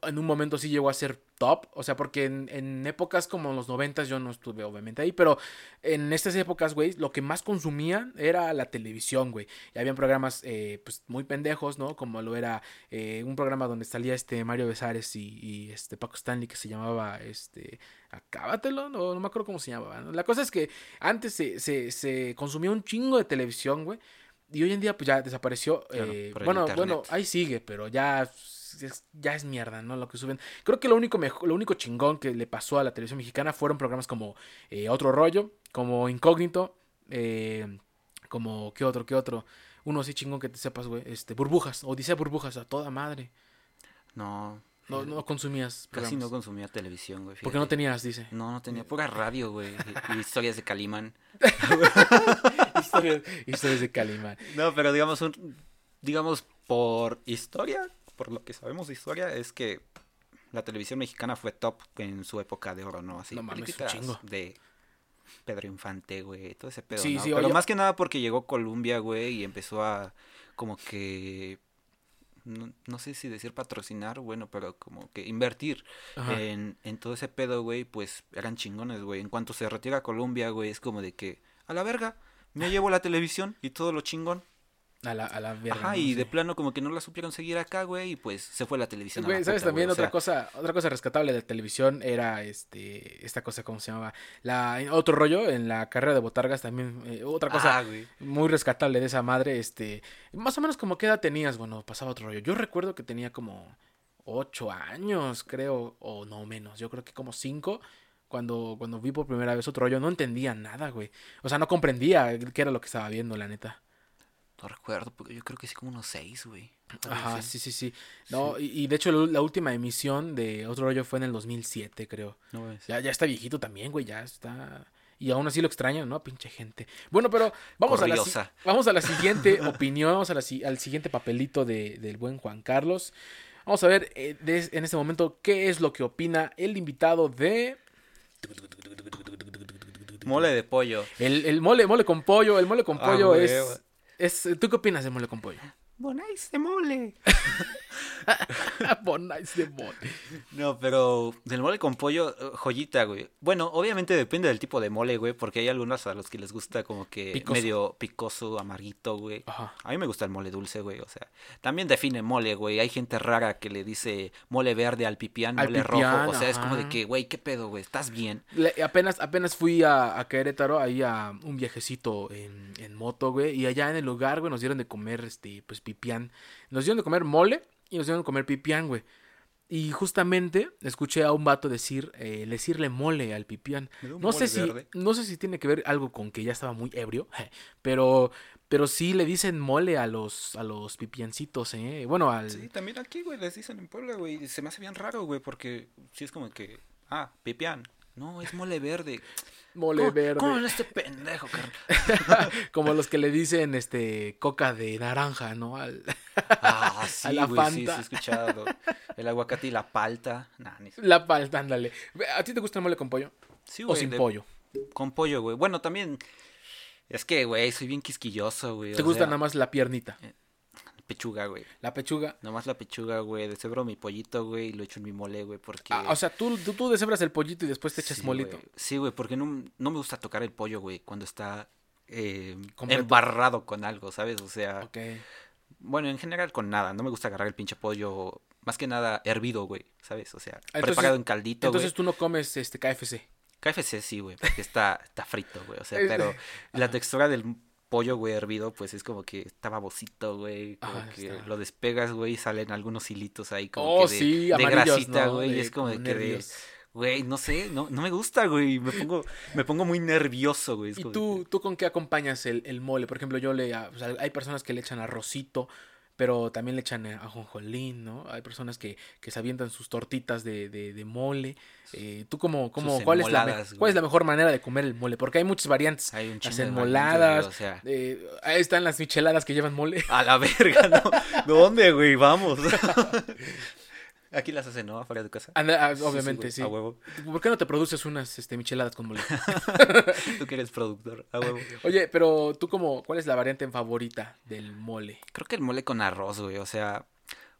en un momento sí llegó a ser top? O sea, porque en, en épocas como los noventas yo no estuve obviamente ahí, pero en estas épocas, güey, lo que más consumían era la televisión, güey. Y habían programas, eh, pues, muy pendejos, ¿no? Como lo era eh, un programa donde salía este Mario Besares y, y, este Paco Stanley que se llamaba, este, Acábatelo, no, no me acuerdo cómo se llamaba. ¿no? La cosa es que antes se, se, se consumía un chingo de televisión, güey. Y hoy en día, pues ya desapareció. Claro, bueno, bueno, ahí sigue, pero ya es, ya es mierda, ¿no? Lo que suben. Creo que lo único, mejo- lo único chingón que le pasó a la televisión mexicana fueron programas como eh, Otro Rollo, como Incógnito, eh, como, ¿qué otro, qué otro? Uno así chingón que te sepas, güey. Este, Burbujas, Odisea Burbujas, a toda madre. no. No, no consumías Casi no consumía televisión, güey. Porque no tenías, dice. No, no tenía pura radio, güey. Y, y historias de Calimán. historias, historias de Calimán. No, pero digamos, un, digamos, por historia, por lo que sabemos de historia, es que la televisión mexicana fue top en su época de oro, ¿no? Así, No mames, chingo. de Pedro Infante, güey, todo ese pedo, Sí, ¿no? sí, Pero oye- más que nada porque llegó Columbia, güey, y empezó a como que... No, no sé si decir patrocinar, bueno, pero como que invertir en, en todo ese pedo, güey, pues eran chingones, güey. En cuanto se retira Colombia, güey, es como de que, a la verga, me llevo la televisión y todo lo chingón. A la, a la verga. Ajá, ¿no? y de plano como que no la supieron seguir acá, güey, y pues se fue la televisión. a Güey, la ¿sabes puta, también güey, o otra sea, cosa, otra cosa rescatable de la televisión era este esta cosa cómo se llamaba? La otro rollo en la carrera de botargas también eh, otra cosa Ah, muy rescatable de esa madre, este, más o menos como qué edad tenías, bueno, pasaba otro rollo. Yo recuerdo que tenía como ocho años, creo, o no menos, yo creo que como cinco. Cuando, cuando vi por primera vez otro rollo, no entendía nada, güey. O sea, no comprendía qué era lo que estaba viendo, la neta. No recuerdo, porque yo creo que sí como unos seis, güey. Ajá, sí, sí, sí. No, y, y de hecho la, la última emisión de otro rollo fue en el 2007, creo. No ves. Ya, ya está viejito también, güey, ya está. Y aún así lo extrañan, ¿no? Pinche gente. Bueno, pero vamos a la, vamos a la siguiente opinión, vamos a la al siguiente papelito de- del buen Juan Carlos. Vamos a ver eh, de- en este momento qué es lo que opina el invitado de... Mole de pollo. El, el mole, mole con pollo, el mole con Ah, pollo es, es... ¿Tú qué opinas del mole con pollo? Bonais de mole. Bonais de mole. No, pero del mole con pollo, eh, joyita, güey. Bueno, obviamente depende del tipo de mole, güey, porque hay algunos a los que les gusta como que Picoso. medio picoso, amarguito, güey. Ajá. A mí me gusta el mole dulce, güey, o sea, también define mole, güey. Hay gente rara que le dice mole verde al pipián, Al mole pipián, rojo, o sea, es como de que, güey, ¿qué pedo, güey? ¿Estás bien? Le- apenas, apenas fui a, a Querétaro, ahí a un viajecito en, en moto, güey. Y allá en el lugar, güey, nos dieron de comer, este, pues, pipián. Nos dieron de comer mole y nos dieron de comer pipián, güey. Y justamente escuché a un vato decir, eh, decirle mole al pipián. No sé si, verde. no sé si tiene que ver algo con que ya estaba muy ebrio, pero, pero sí le dicen mole a los, a los pipiancitos, eh. Bueno, al, Sí, también aquí, güey, les dicen en Puebla, güey. y Se me hace bien raro, güey, porque sí es como que, ah, pipián. No, es mole verde. mole ¿Cómo- verde. ¿Cómo habla este pendejo? Como los que le dicen, este, coca de naranja, ¿no? Al, Ah, sí, güey, sí, sí, he escuchado. El aguacate y la palta. Nah, ni... La palta, ándale. ¿A ti te gusta el mole con pollo? Sí, ¿O güey, sin de- pollo? Con pollo, güey. Bueno, también. Es que, güey, soy bien quisquilloso, güey. ¿Te o gusta sea, nada más la piernita? Pechuga, güey. La pechuga. Nomás la pechuga, güey. Deshebro mi pollito, güey, y lo echo en mi mole, güey, porque... Ah, o sea, tú, tú, tú deshebras el pollito y después te echas Sí, molito. güey. Sí, güey, porque no, no me gusta tocar el pollo, güey, cuando está eh, embarrado con algo, ¿sabes? O sea, Ok. Bueno, en general con nada. No me gusta agarrar el pinche pollo, más que nada hervido, güey, ¿sabes? O sea, Entonces- preparado en caldito, güey. Entonces tú no comes este KFC. KFC sí, güey, porque está, está frito, güey. O sea, pero la textura del pollo, güey, hervido, pues es como que está babosito, güey. Como Ah, que está. lo despegas, güey, y salen algunos hilitos ahí como Oh, que de, sí, de amarillos, grasita, ¿no? güey. Y es como de que de. Güey, no sé, no, no me gusta, güey. Me pongo, me pongo muy nervioso, güey. ¿Y como tú, tú con qué acompañas el, el mole? Por ejemplo, yo le... a- o sea, hay personas que le echan arrocito, pero también le echan eh, ajonjolín, ¿no? Hay personas que, que se avientan sus tortitas de, de, de mole. Eh, ¿Tú cómo, cómo, Sus cuál, es la, cuál es la mejor manera de comer el mole? Porque hay muchas variantes. Hay un Las de enmoladas, variantes, o sea, eh, ahí están las micheladas que llevan mole. a la verga, ¿no? ¿Dónde, güey? Vamos. Aquí las hacen, ¿no? Afuera de tu casa. Anda, ah, Sí, obviamente, güey, sí. A huevo. ¿Por qué no te produces unas este, micheladas con mole? Tú que eres productor, a huevo. Oye, pero tú como, ¿cuál es la variante favorita del mole? Creo que el mole con arroz, güey. O sea,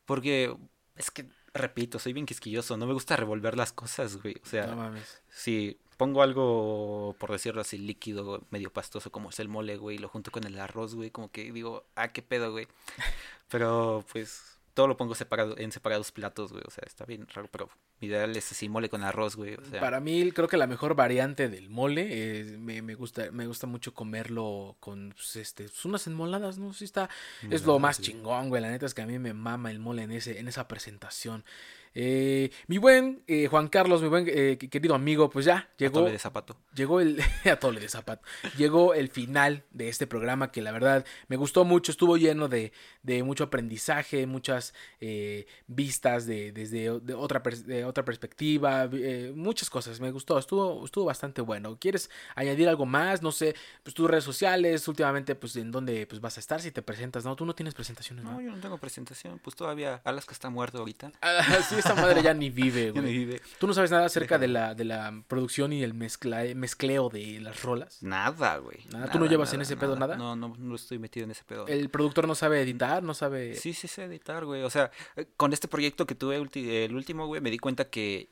porque es que, repito, soy bien quisquilloso. No me gusta revolver las cosas, güey. O sea, No mames. si pongo algo, por decirlo así, líquido, medio pastoso, como es el mole, güey, y lo junto con el arroz, güey, como que digo, ah, qué pedo, güey. Pero, pues, todo lo pongo separado, en separados platos, güey. O sea, está bien raro, pero mi ideal es así, mole con arroz, güey. O sea, Para mí, creo que la mejor variante del mole es- me, me gusta me gusta mucho comerlo con pues, este pues, unas enmoladas, ¿no? Sí está es lo más chingón, güey. La neta es que a mí me mama el mole en ese en esa presentación. Eh, mi buen eh, Juan Carlos, mi buen eh, querido amigo, pues ya llegó atole de zapato. llegó el atole de zapato. Llegó el final de este programa que la verdad me gustó mucho, estuvo lleno de, de mucho aprendizaje, muchas eh, vistas de, desde de otra, de otra perspectiva, eh, muchas cosas, me gustó, estuvo, estuvo bastante bueno. ¿Quieres añadir algo más? No sé, pues tus redes sociales, últimamente, pues en dónde pues, vas a estar si te presentas, ¿no? Tú no tienes presentaciones, ¿no? No, yo no tengo presentación. Pues todavía Alaska está muerto ahorita. Ah, sí, esta madre ya ni vive, güey. vive. ¿Tú no sabes nada acerca de la, de la producción y el mezcla, mezcleo de las rolas? Nada, güey. Nada, ¿tú no llevas en ese pedo nada? No, no, no estoy metido en ese pedo. El productor no sabe editar, no sabe. Sí, sí sé editar, güey. O sea, con este proyecto que tuve el último, güey, me di cuenta que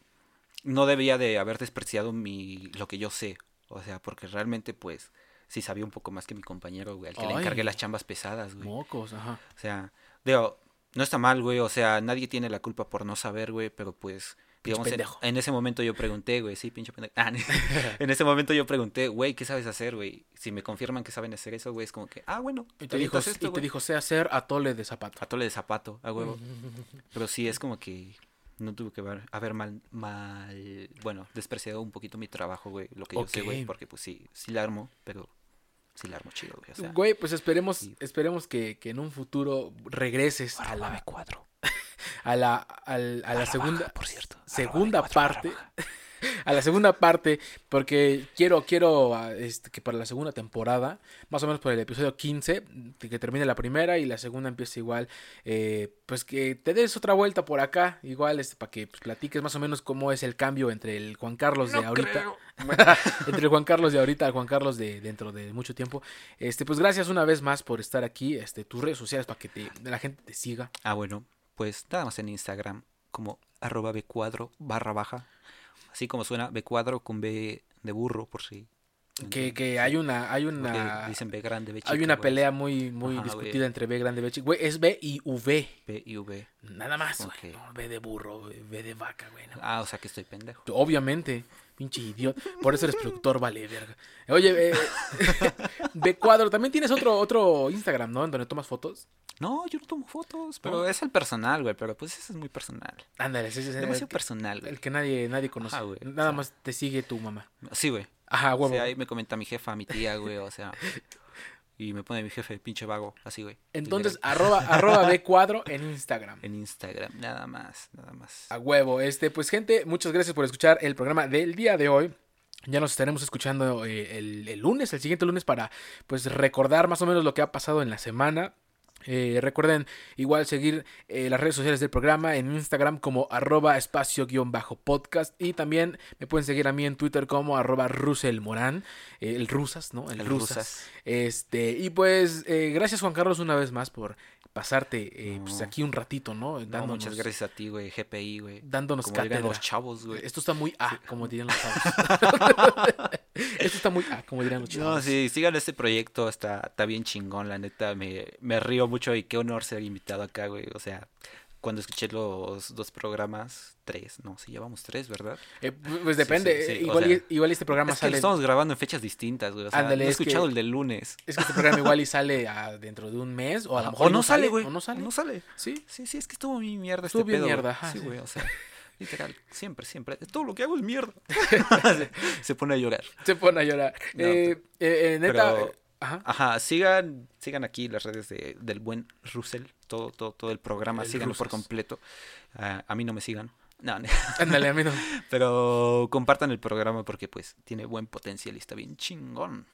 no debía de haber despreciado mi lo que yo sé. O sea, porque realmente, pues, sí sabía un poco más que mi compañero, güey, al que le encargué las chambas pesadas, güey. Mocos, ajá. O sea, digo, no está mal, güey. O sea, nadie tiene la culpa por no saber, güey, pero pues... Digamos, en, en ese momento yo pregunté, güey, sí, pinche pendejo. Ah, en ese momento yo pregunté, güey, ¿qué sabes hacer, güey? Si me confirman que saben hacer eso, güey, es como que, ah, bueno, Y te dijo, esto, y te dijo, sé hacer atole de zapato. Atole de zapato, a huevo. Pero sí, es como que no tuve que haber, haber mal, mal, bueno, despreciado un poquito mi trabajo, güey, lo que yo sé, güey, porque pues sí, sí la armo, pero sí la armo chido, güey, o sea. Güey, pues esperemos, sí. esperemos que, que en un futuro regreses a la, cuadro. a la, al- a la segunda, por cierto. segunda parte. A la segunda parte, porque quiero, quiero ah, este, que para la segunda temporada, más o menos por el episodio 15, de que termine la primera y la segunda empiece igual, eh, pues que te des otra vuelta por acá, igual, este, para que pues, platiques más o menos cómo es el cambio entre el Juan Carlos de ahorita. entre el Juan Carlos de ahorita al Juan Carlos de dentro de mucho tiempo. Este, pues gracias una vez más por estar aquí. Este, tus redes sociales para que te, la gente te siga. Ah, bueno, pues nada más en Instagram como arroba B cuadro barra baja. Así como suena B cuadro con B de burro, por si. Que, que hay una, hay una, Dicen B grande, B chica. hay una pelea muy, muy Ajá, discutida entre B grande y B chica. Güey, es B y V. B y V. Nada más, güey. Ok. No, B de burro, B de vaca, güey. no. Ah, o sea que estoy pendejo. Obviamente, pinche idiota. Por eso eres productor, vale, verga. Oye, eh, B cuadro, también tienes otro, otro Instagram, ¿no? En donde tomas fotos. No, yo no tomo fotos, pero ¿No? es el personal, güey, pero pues ese es muy personal. Ándale, ese es el, Demasiado que- personal, güey. el que nadie, nadie conoce. Ajá, güey, Nada o sea. más te sigue tu mamá. Sí, güey. Ajá, O huevo. sea, ahí me comenta mi jefa, mi tía, güey, o sea. Y me pone mi jefe, pinche vago, así, güey. Entonces, arroba, arroba B cuadro en Instagram. En Instagram, nada más, nada más. A huevo. Este, pues, gente, muchas gracias por escuchar el programa del día de hoy. Ya nos estaremos escuchando eh, el, el lunes, el siguiente lunes, para pues recordar más o menos lo que ha pasado en la semana. Eh, recuerden igual seguir eh, las redes sociales del programa en Instagram como arroba espacio-podcast y también me pueden seguir a mí en Twitter como arroba ruselmorán, eh, el rusas, ¿no? El, rusas. Este, y pues gracias Juan Carlos una vez más por pasarte pues aquí un ratito, ¿no? Dándonos, muchas gracias a ti, güey, GPI, güey. Dándonos como dirían los chavos, güey. Esto está muy A, como dirían los chavos. Esto está muy A, como dirían los chavos. No, sí, sigan este proyecto, está, está bien chingón, la neta, me, me río mucho y qué honor ser invitado acá, güey. O sea, cuando escuché los dos programas, tres, no, sí, llevamos tres, ¿verdad? Eh, pues depende, igual, igual, este programa es que sale... estamos grabando en fechas distintas, güey. O sea, he escuchado el del lunes. Es que este programa igual y sale dentro de un mes, o a lo mejor no, sale, güey. O no sale. No sale. Sí. Sí, sí, es que estuvo mi mierda estuvo este pedo. mierda, Sí, güey, o sea... Literal, siempre, siempre. Todo lo que hago es mierda. se, pone a llorar. Se pone a llorar. eh, eh, neta, Ajá. Ajá, sigan, sigan aquí las redes de, del buen Russell, todo, todo, todo el programa, síganlo por completo. Ah, a mí no me sigan. No, Ándale, a mí no. Pero compartan el programa porque pues tiene buen potencial y está bien chingón.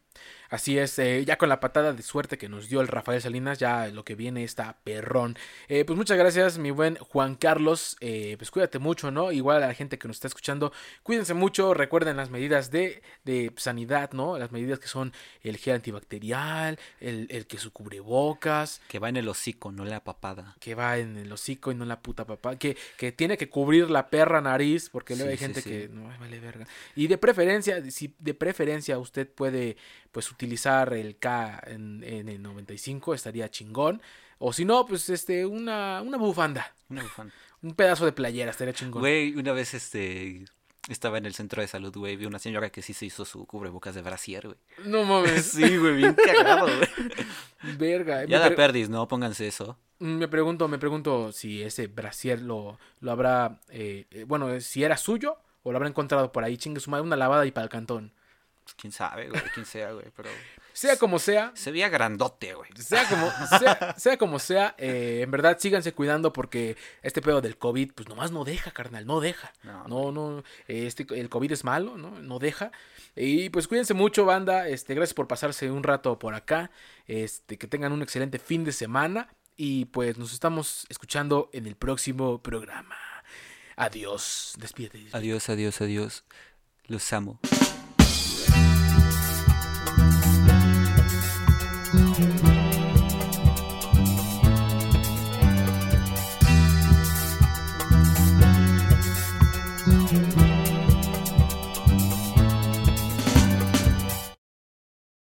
Así es, eh, ya con la patada de suerte que nos dio el Rafael Salinas, ya lo que viene está perrón. Eh, pues muchas gracias, mi buen Juan Carlos. Eh, pues cuídate mucho, ¿no? Igual a la gente que nos está escuchando, cuídense mucho. Recuerden las medidas de, de sanidad, ¿no? Las medidas que son el gel antibacterial, el, el que su cubrebocas. Que va en el hocico, no la papada. Que va en el hocico y no la puta papada. Que, que tiene que cubrir la perra nariz, porque luego hay gente que no vale verga. Y de preferencia, si de preferencia usted puede pues utilizar el K en, el 95 estaría chingón. O si no, pues este, una, una bufanda. Una bufanda. Un pedazo de playera estaría chingón. Güey, una vez este estaba en el centro de salud, güey, vi una señora que sí se hizo su cubrebocas de brasier, güey. No mames. sí, güey, bien cagado, güey. Verga. Ya da perdis, ¿no? Pónganse eso. Me pregunto, me pregunto si ese brasier lo, lo habrá, eh, eh, bueno, si era suyo o lo habrá encontrado por ahí, chingue su madre, una lavada y para el cantón. Pues, quién sabe, güey, quién sea, güey, pero... Sea como sea. Se veía grandote, güey. Sea como sea, como sea eh, en verdad síganse cuidando porque este pedo del COVID, pues nomás no deja, carnal, no deja. No, no, este, el COVID es malo, ¿no? No deja. Y pues cuídense mucho, banda. Este, gracias por pasarse un rato por acá. Este, que tengan un excelente fin de semana. Y pues nos estamos escuchando en el próximo programa. Adiós. Despídete. Adiós, adiós, adiós. Los amo.